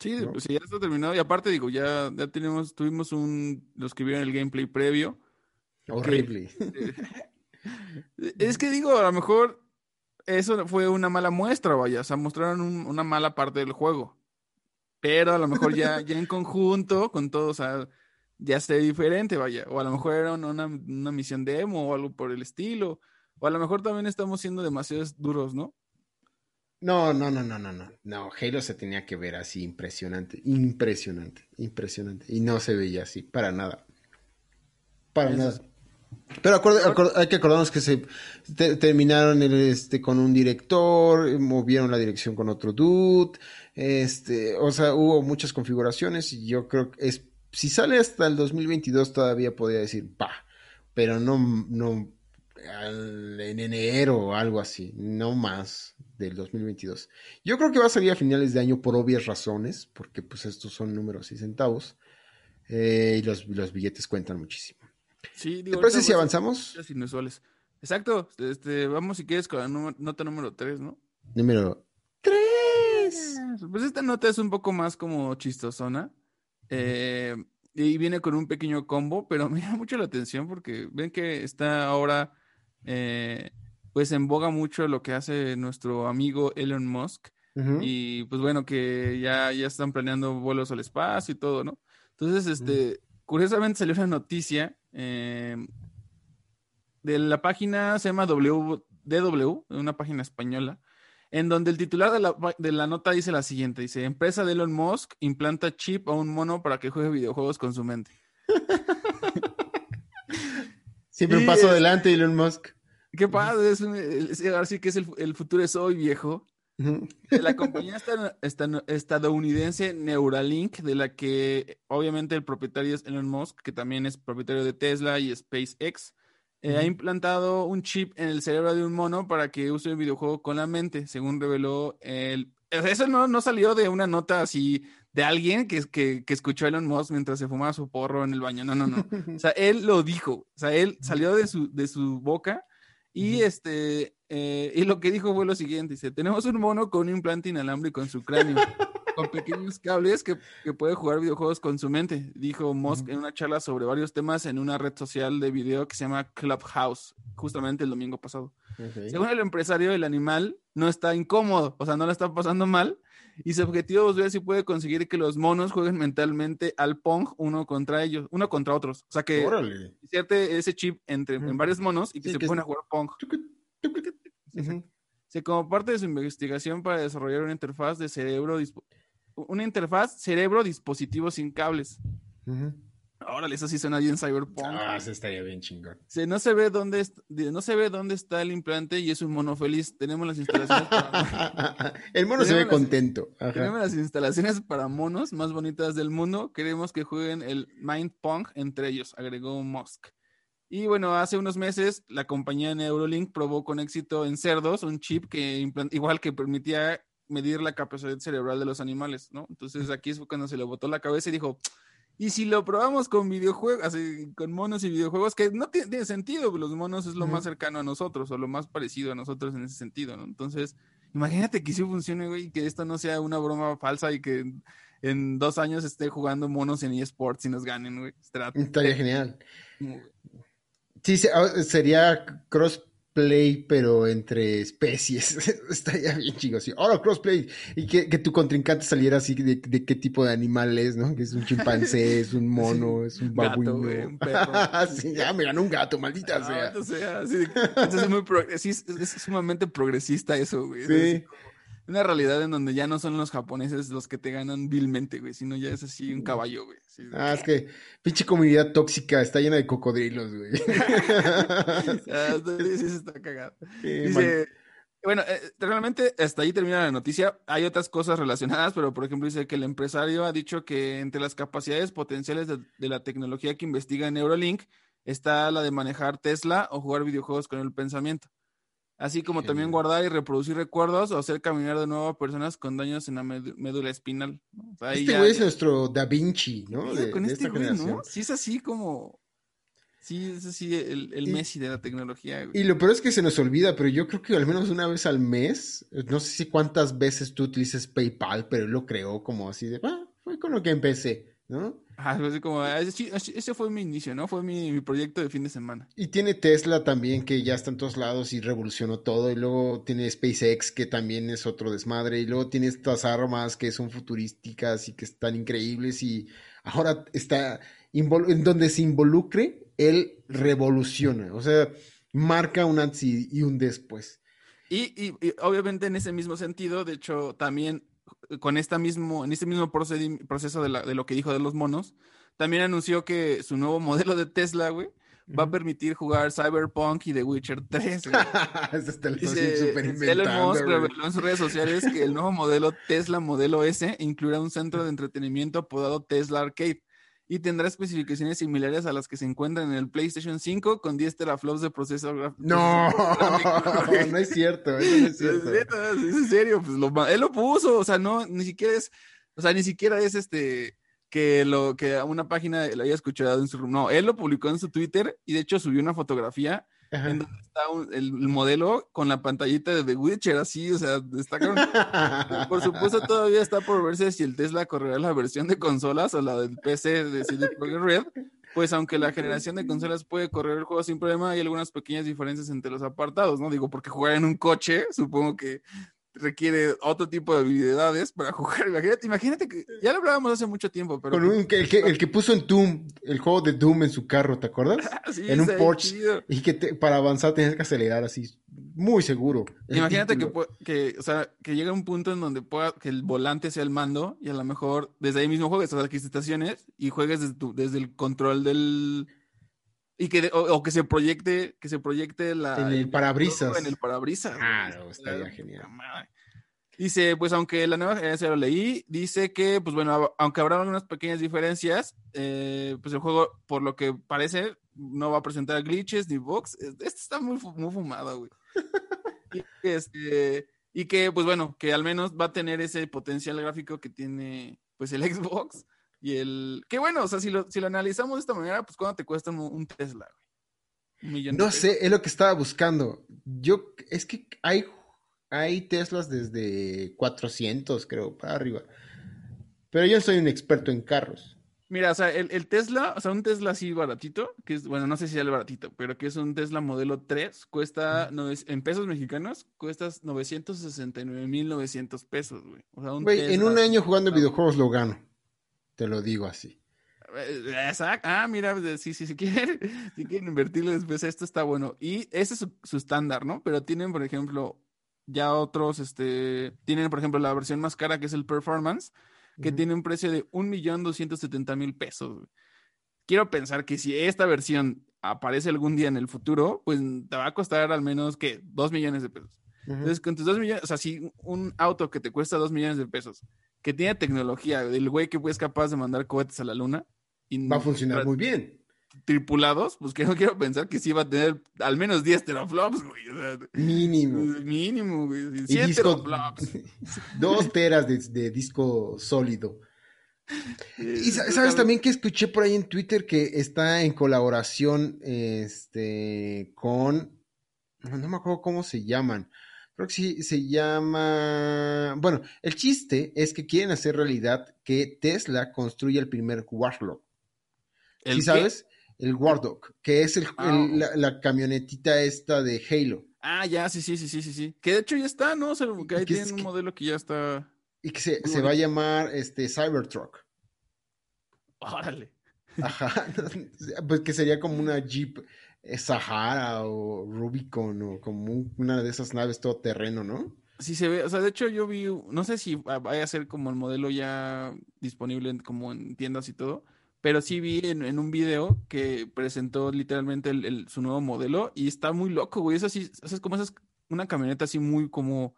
Sí, ¿no? pues ya está terminado. Y aparte, digo, ya, ya tenemos, tuvimos un, los que vieron el gameplay previo. Horrible. Es que digo, a lo mejor eso fue una mala muestra, vaya, o sea, mostraron un- una mala parte del juego. Pero a lo mejor ya, ya en conjunto, con todo, o sea, ya ve diferente, vaya. O a lo mejor era una, una misión demo o algo por el estilo. O a lo mejor también estamos siendo demasiado duros, ¿no? No, no, no, no, no, no. No, Halo se tenía que ver así impresionante, impresionante, impresionante. Y no se veía así, para nada. Para Eso nada. Pero hay que acordarnos que se te- terminaron este, con un director, movieron la dirección con otro dude, este, o sea, hubo muchas configuraciones y yo creo que es, si sale hasta el 2022 todavía podría decir, pa, pero no, no en enero o algo así, no más del 2022. Yo creo que va a salir a finales de año por obvias razones, porque pues estos son números y centavos, eh, y los, los billetes cuentan muchísimo. Sí, ¿Te digo, parece ahorita si avanzamos? Inusuales. Exacto. Este, vamos si quieres con la nota número 3, ¿no? Número 3. Pues esta nota es un poco más como chistosona. eh, y viene con un pequeño combo, pero me llama mucho la atención porque ven que está ahora, eh, pues en boga mucho lo que hace nuestro amigo Elon Musk. Y pues bueno, que ya, ya están planeando vuelos al espacio y todo, ¿no? Entonces, este, curiosamente salió una noticia eh, de la página, se llama w, DW, una página española, en donde el titular de la, de la nota dice la siguiente, dice, empresa de Elon Musk implanta chip a un mono para que juegue videojuegos con su mente. Siempre un paso adelante, Elon Musk. Qué padre, es un- es- ahora sí que es el, el futuro es hoy, viejo. Ujú. La compañía esta- esta- estadounidense Neuralink, de la que obviamente el propietario es Elon Musk, que también es propietario de Tesla y SpaceX, eh, ha implantado un chip en el cerebro de un mono para que use el videojuego con la mente, según reveló el... sea, Eso no, no salió de una nota así de alguien que, que, que escuchó a Elon Musk mientras se fumaba su porro en el baño. No, no, no. O sea, él lo dijo. O sea, él salió de su, de su boca y este eh, y lo que dijo fue lo siguiente: dice, tenemos un mono con un implante inalámbrico en su cráneo, con pequeños cables que, que puede jugar videojuegos con su mente, dijo Musk en una charla sobre varios temas en una red social de video que se llama Clubhouse, justamente el domingo pasado. Según el empresario, el animal no está incómodo, o sea, no la está pasando mal. Y su objetivo es ver si puede conseguir que los monos jueguen mentalmente al Pong uno contra ellos, uno contra otros. O sea, que Órale. ese chip entre, en varios monos y que Sí, se que pueden a jugar Pong. Sí, como parte de su investigación para desarrollar una interfaz de cerebro, una interfaz cerebro-dispositivo sin cables. Ujú. Órale, eso sí suena bien cyberpunk. Ah, eso estaría bien chingón. Sí, no se ve dónde no se ve dónde está el implante y es un mono feliz. Tenemos las instalaciones para, El mono se ve las- contento. Ajá. tenemos las instalaciones para monos más bonitas del mundo. Queremos que jueguen el Mind Pong entre ellos, agregó Musk. Y bueno, hace unos meses la compañía Neuralink probó con éxito en cerdos un chip que igual que permitía medir la capacidad cerebral de los animales, ¿no? Entonces aquí fue cuando se le botó la cabeza y dijo, y si lo probamos con videojuegos, así, con monos y videojuegos, que no tiene, sentido, los monos es lo más cercano a nosotros o lo más parecido a nosotros en ese sentido, ¿no? Entonces, imagínate que sí funcione, güey, y que esto no sea una broma falsa y que en, dos años esté jugando monos en eSports y nos ganen, güey. Estaría genial. Sí, se- ah, sería crossplay, pero entre especies. Estaría bien chido, sí. Ahora crossplay. Y que, que tu contrincante saliera así de, de qué tipo de animal es, ¿no? Que es un chimpancé, es un mono, es un Gato, babuino. güey, un perro. sí, ya me ganó un gato, maldita Ah, sea. de- entonces es muy es, es sumamente progresista eso, güey. Sí. Una realidad en donde ya no son los japoneses los que te ganan vilmente, güey, sino ya es así un caballo, güey. Sí, Ah, es que pinche comunidad tóxica está llena de cocodrilos, güey. Ah, sí, sí, se está cagado. Dice, bueno, eh, realmente hasta ahí termina la noticia. Hay otras cosas relacionadas, pero por ejemplo dice que el empresario ha dicho que entre las capacidades potenciales de, de la tecnología que investiga Neuralink está la de manejar Tesla o jugar videojuegos con el pensamiento. Así como también guardar y reproducir recuerdos o hacer caminar de nuevo a personas con daños en la médula espinal. Este ya- güey es nuestro Da Vinci, ¿Qué ¿no? De, con de este esta güey, generación. ¿no? Sí es así como... Sí, es así el, el Y- Messi de la tecnología, güey. Y lo peor es que se nos olvida, pero yo creo que al menos una vez al mes, no sé si cuántas veces tú utilices PayPal, pero él lo creó como así de, ah, fue con lo que empecé, ¿no? Fue así como, ah, ese, fue mi inicio, ¿no? Fue mi, mi proyecto de fin de semana. Y tiene Tesla también, que ya está en todos lados y revolucionó todo. Y luego tiene SpaceX, que también es otro desmadre. Y luego tiene estas armas que son futurísticas y que están increíbles. Y ahora está en donde se involucre, él revoluciona. O sea, marca un antes y, y un después. Y, y- y obviamente en ese mismo sentido, de hecho, también con esta mismo, en este mismo proceso de, la- de lo que dijo de los monos, también anunció que su nuevo modelo de Tesla, güey, va a permitir jugar Cyberpunk y The Witcher 3, güey. Eso te lo estoy Dice, Elon Musk güey. reveló en sus redes sociales que el nuevo modelo Tesla Modelo S incluirá un centro de entretenimiento apodado Tesla Arcade y tendrá especificaciones similares a las que se encuentran en el PlayStation 5 con 10 teraflops de procesador No, gráfico, no es cierto, eso no es cierto. es en serio, pues lo, él lo puso, o sea, no, ni siquiera es, o sea, ni siquiera es este, que lo, que a una página lo haya escuchado en su, no, él lo publicó en su Twitter y de hecho subió una fotografía Ajá. en donde está un- el, el modelo con la pantallita de The Witcher, así, o sea, está. Por supuesto, todavía está por verse si el Tesla correrá la versión de consolas o la del PC de CD Projekt Red. Pues aunque la generación de consolas puede correr el juego sin problema, hay algunas pequeñas diferencias entre los apartados, ¿no? Digo, porque jugar en un coche, supongo que requiere otro tipo de habilidades para jugar. Imagínate, imagínate que ya lo hablábamos hace mucho tiempo, pero Con un, que- el, que, el que puso en Doom, el juego de Doom en su carro, ¿te acuerdas? Sí, en un Porsche. chido. Y que te- para avanzar tenías que acelerar así, muy seguro. Imagínate que, que, o sea, que llegue un punto en donde pueda, que el volante sea el mando y a lo mejor desde ahí mismo juegues las adquisiciones y juegues desde, tu- desde el control del, Y que, o, o que se proyecte, que se proyecte la. En el parabrisas. En el parabrisas. Ah, no, estaría genial. Dice, pues aunque la nueva, se lo leí, dice que, pues bueno, aunque habrá algunas pequeñas diferencias, eh, pues el juego, por lo que parece, no va a presentar glitches ni bugs. Este está muy, muy fumado, güey. y, este, y que, pues bueno, que al menos va a tener ese potencial gráfico que tiene, pues el Xbox y el... Que bueno, o sea, si lo, si lo analizamos de esta manera, pues ¿cuánto te cuesta un, un Tesla, güey? Un millón de No sé, es lo que estaba buscando. Yo, es que hay, hay Teslas desde 400, creo, para arriba. Pero yo soy un experto en carros. Mira, o sea, el, el Tesla, o sea, un Tesla así baratito, que es, bueno, no sé si sea el baratito, pero que es un Tesla modelo 3, cuesta, nove- en pesos mexicanos, cuesta 969.900 pesos, güey. O sea, un Güey, en un año jugando videojuegos lo gano. Te lo digo así. Eh, Exacto. Ah, mira, sí, sí, si quieren, si quieren invertirle después, esto está bueno. Y ese es su, estándar, ¿no? Pero tienen, por ejemplo, ya otros, este, tienen, por ejemplo, la versión más cara que es el Performance, que tiene un precio de 1.270.000 pesos. Quiero pensar que si esta versión aparece algún día en el futuro, pues te va a costar al menos, que 2 millones de pesos. Entonces, con tus 2 millones, o sea, si un auto que te cuesta 2 millones de pesos, que tiene tecnología, del güey que es capaz de mandar cohetes a la luna, y Va a funcionar muy bien. tripulados, pues que no quiero pensar que sí va a tener al menos 10 teraflops, güey. O sea, Mínimo. mínimo, güey. Y 100 disco, teraflops. dos teras de, de disco sólido. Y sa- Entonces, sabes también que escuché por ahí en Twitter que está en colaboración este con no me acuerdo cómo se llaman. Creo que sí se llama. Bueno, el chiste es que quieren hacer realidad que Tesla construya el primer. ¿El ¿Sí qué? sabes? El Warthog, que es el, Ah, el- la, la camionetita esta de Halo. Ah, ya, sí, sí, sí, sí, sí, sí. Que de hecho ya está, ¿no? O sea, que ahí tienen un que- modelo que ya está. Y que se, se va a llamar este Cybertruck. Órale. Ajá, pues que sería como una Jeep Sahara o Rubicon o como un- una de esas naves todoterreno, ¿no? Sí se ve, o sea, de hecho yo vi, no sé si va- vaya a ser como el modelo ya disponible en- como en tiendas y todo, pero sí vi en, en un video que presentó literalmente el- el- su nuevo modelo y está muy loco, güey. Es así, es como esas, una camioneta así muy como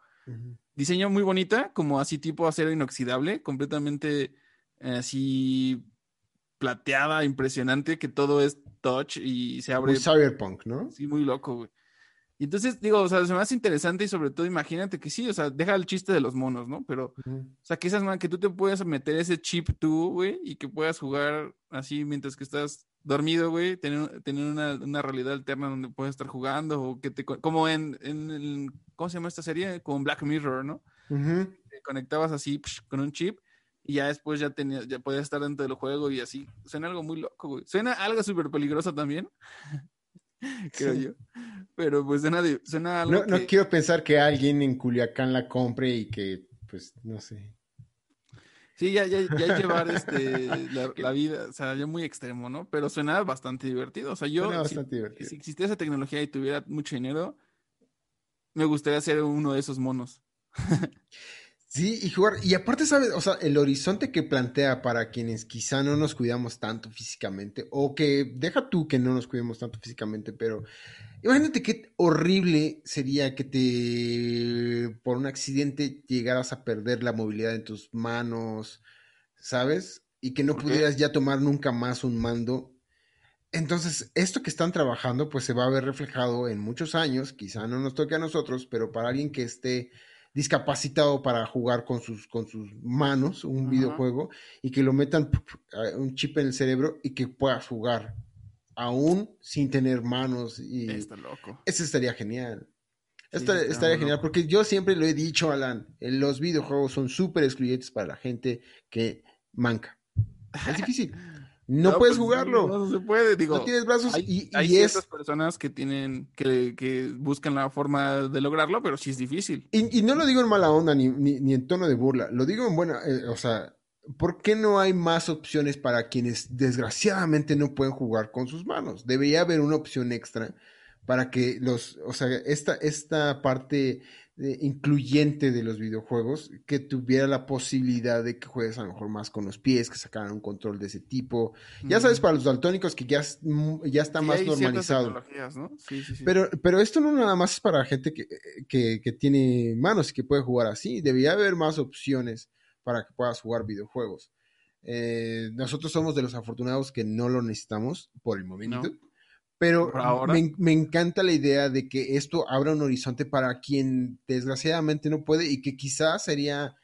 diseño muy bonita, como así tipo acero inoxidable, completamente eh, así plateada, impresionante, que todo es touch y se abre Muy cyberpunk, ¿no? Sí, muy loco, güey. Y entonces, digo, o sea, se me hace interesante y sobre todo imagínate que sí, o sea, deja el chiste de los monos, ¿no? Pero, o sea, que esas man, que tú te puedas meter ese chip tú, güey, y que puedas jugar así mientras que estás dormido, güey, tener, tener una, una realidad alterna donde puedes estar jugando, o que te, co- como en, en el, ¿cómo se llama esta serie? Como Black Mirror, ¿no? Te conectabas así psh, con un chip y ya después ya tenías, ya podías estar dentro del juego y así. Suena algo muy loco, güey. Suena algo súper peligroso también, creo Sí. yo. Pero pues suena, de- suena algo No, no quiero pensar que alguien en Culiacán la compre y que, pues, no sé. Sí, ya, ya, ya llevar este, la, la vida, o sea, ya muy extremo, ¿no? Pero suena bastante divertido. O sea, yo, Suena si, bastante divertido. si existiera esa tecnología y tuviera mucho dinero, me gustaría ser uno de esos monos. Sí, y jugar, y aparte, ¿sabes? O sea, el horizonte que plantea para quienes quizá no nos cuidamos tanto físicamente, o que deja tú que no nos cuidemos tanto físicamente, pero imagínate qué horrible sería que te, por un accidente, llegaras a perder la movilidad en tus manos, ¿sabes? Y que no pudieras ya tomar nunca más un mando. Entonces, esto que están trabajando, pues se va a ver reflejado en muchos años, quizá no nos toque a nosotros, pero para alguien que esté discapacitado para jugar con sus, con sus manos un Ajá. videojuego y que lo metan un chip en el cerebro y que puedas jugar aún sin tener manos y Está loco. eso estaría genial. Sí, está estaría genial loco. porque yo siempre lo he dicho, Alan, eh, los videojuegos son súper excluyentes para la gente que manca. Es difícil. No, puedes pues, jugarlo. No, se puede, digo. no tienes brazos Hay, y, hay y ciertas es personas que tienen, que, que buscan la forma de lograrlo, pero sí es difícil. Y, y no lo digo en mala onda ni, ni, ni en tono de burla, lo digo en buena, eh, o sea, ¿por qué no hay más opciones para quienes desgraciadamente no pueden jugar con sus manos? Debería haber una opción extra para que los, o sea, esta, esta parte incluyente de los videojuegos, que tuviera la posibilidad de que juegues a lo mejor más con los pies, que sacaran un control de ese tipo. Ya sabes, para los daltónicos que ya, ya está más normalizado. Pero, pero esto no nada más es para gente que, que, que tiene manos y que puede jugar así. Debería haber más opciones para que puedas jugar videojuegos. Eh, nosotros somos de los afortunados que no lo necesitamos por el momento. Pero me, encanta la idea de que esto abra un horizonte para quien desgraciadamente no puede y que quizás sería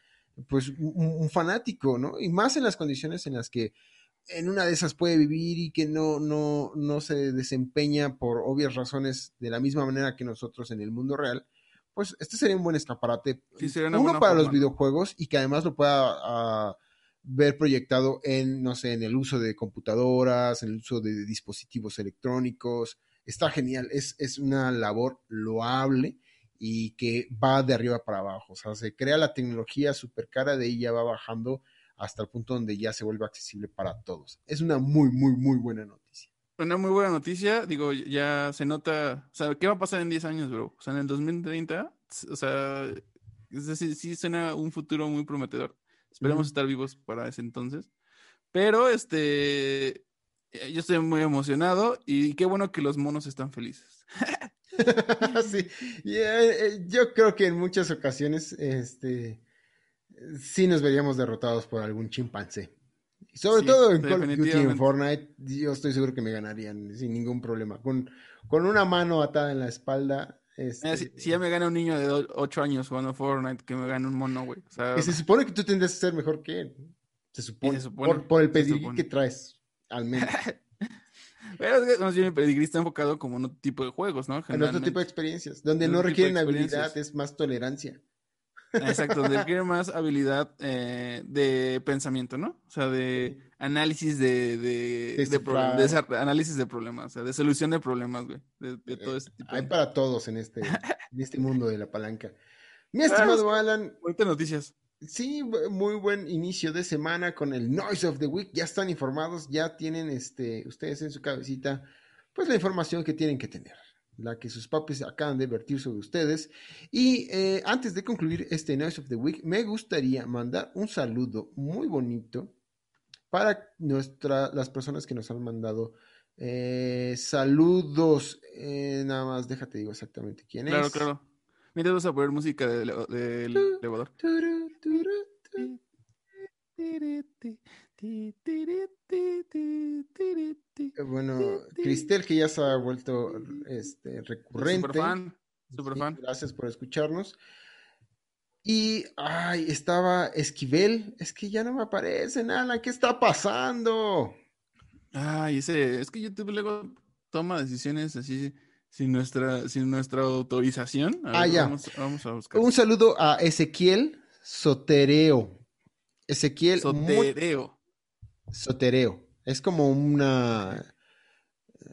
pues un, fanático, ¿no? Y más en las condiciones en las que en una de esas puede vivir y que no, no, no se desempeña por obvias razones de la misma manera que nosotros en el mundo real, pues este sería un buen escaparate. uno para los videojuegos y que además lo pueda ah, ver proyectado en, no sé, en el uso de computadoras, en el uso de dispositivos electrónicos. Está genial, es, es una labor loable y que va de arriba para abajo. O sea, se crea la tecnología súper cara, de ella va bajando hasta el punto donde ya se vuelve accesible para todos. Es una muy, muy, muy buena noticia. Una muy buena noticia, digo, ya se nota, o sea, ¿qué va a pasar en 10 años, bro? O sea, en el 2030, o sea, sí suena un futuro muy prometedor. Esperemos estar vivos para ese entonces. Pero este, eh, yo estoy muy emocionado y qué bueno que los monos están felices. sí, eh, yo creo que en muchas ocasiones, este, sí nos veríamos derrotados por algún chimpancé. Sobre todo en Call of Duty y en Fortnite, yo estoy seguro que me ganarían sin ningún problema. Con, con una mano atada en la espalda, este, si, ya me gana un niño de 8 años jugando Fortnite, que me gane un mono, güey. se supone que tú tendrías que ser mejor que él. Se supone. por, el pedigrí que traes, al menos. Pero es que bien el pedigrí está enfocado como en otro tipo de juegos, ¿no? En otro tipo de experiencias, donde no requieren habilidad, es más tolerancia. Exacto, donde requiere más habilidad eh, de pensamiento, ¿no? O sea, de análisis de, de, de, análisis de problemas, o sea, de solución de problemas, güey, de, eh, todo este tipo. Hay para todos en este, en este mundo de la palanca. Mi estimado Alan. Ahorita noticias. Sí, muy buen inicio de semana con el Noise of the Week. Ya están informados, ya tienen este, ustedes en su cabecita, pues la información que tienen que tener la que sus papis acaban de vertir sobre ustedes. Y eh, antes de concluir este Noise of the Week, me gustaría mandar un saludo muy bonito para nuestra, las personas que nos han mandado eh, saludos. Eh, nada más, déjate digo exactamente quién es. Claro, claro. Mira, vamos a poner música del de, elevador. Bueno, Cristel, que ya se ha vuelto este, recurrente. Super fan, super fan. Gracias por escucharnos. Y, ay, estaba Esquivel. Es que ya no me aparece nada. ¿Qué está pasando? Ay, ese, es que YouTube luego toma decisiones así sin nuestra, sin nuestra autorización. ah, ya. Vamos, a buscar. Un saludo a Ezequiel Sotereo. Ezequiel. Sotereo. Sotereo. Es como una,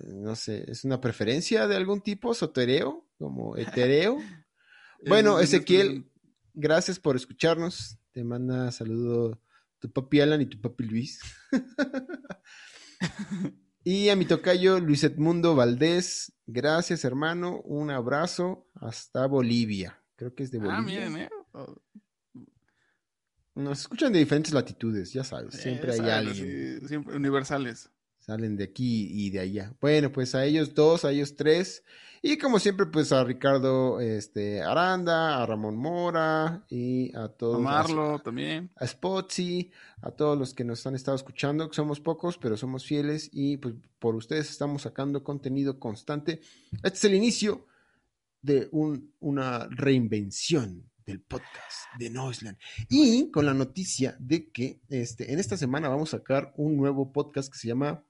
no sé, es una preferencia de algún tipo, sotereo, como etereo. bueno, Ezequiel, gracias por escucharnos. Te manda saludo tu papi Alan y tu papi Luis. y a mi tocayo Luis Edmundo Valdés, gracias hermano, un abrazo hasta Bolivia. Creo que es de ah, Bolivia. Ah, eh. Nos escuchan de diferentes latitudes, ya sabes, siempre hay alguien. siempre universales. Salen de aquí y de allá. Bueno, pues a ellos dos, a ellos tres. Y como siempre, pues a Ricardo este, Aranda, a Ramón Mora y a todos. A Marlo también. A Spotsy, a todos los que nos han estado escuchando, que somos pocos, pero somos fieles y pues por ustedes estamos sacando contenido constante. Este es el inicio de un, una reinvención del podcast de Noisland. Y con la noticia de que este, en esta semana vamos a sacar un nuevo podcast que se llama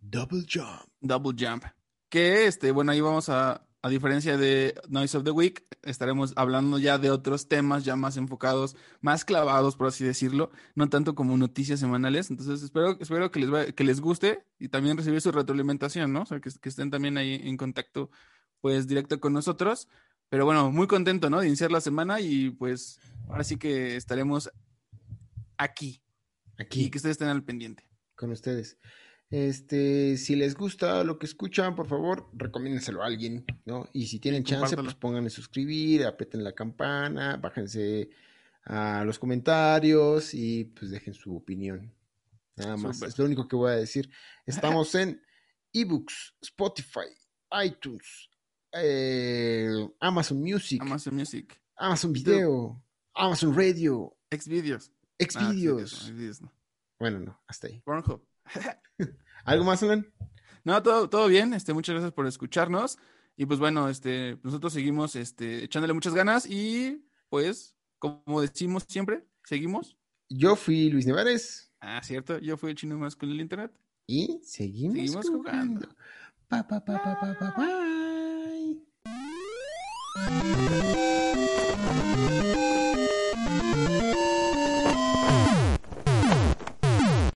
Double Jump. Double Jump. Que, este, bueno, ahí vamos a, a diferencia de Noise of the Week, estaremos hablando ya de otros temas ya más enfocados, más clavados, por así decirlo, no tanto como noticias semanales. Entonces, espero, espero que, les que les guste y también recibir su retroalimentación, ¿no? O sea, que, que estén también ahí en contacto, pues, directo con nosotros. Pero bueno, muy contento, ¿no? De iniciar la semana y pues ahora sí que estaremos aquí. Aquí. Y que ustedes estén al pendiente. Con ustedes. Este, si les gusta lo que escuchan, por favor, recomiéndenselo a alguien, ¿no? Y si tienen chance, pues pónganle suscribir, aprieten la campana, bájense a los comentarios y pues dejen su opinión. Nada más, es lo único que voy a decir. Estamos en ebooks, Spotify, iTunes, eh, Amazon Music, Amazon Music, Amazon Video, Amazon Radio, Xvideos, Xvideos. Bueno, no, hasta ahí. Pornhub. ¿Algo más, Alan? No, todo, todo bien. Este, muchas gracias por escucharnos. Y pues bueno, este, nosotros seguimos este, echándole muchas ganas y pues, como decimos siempre, seguimos. Yo fui Luis Nevares. Ah, cierto. Yo fui el chino más con el internet. Y seguimos, seguimos jugando. Pa, pa, pa, pa, pa, pa, Música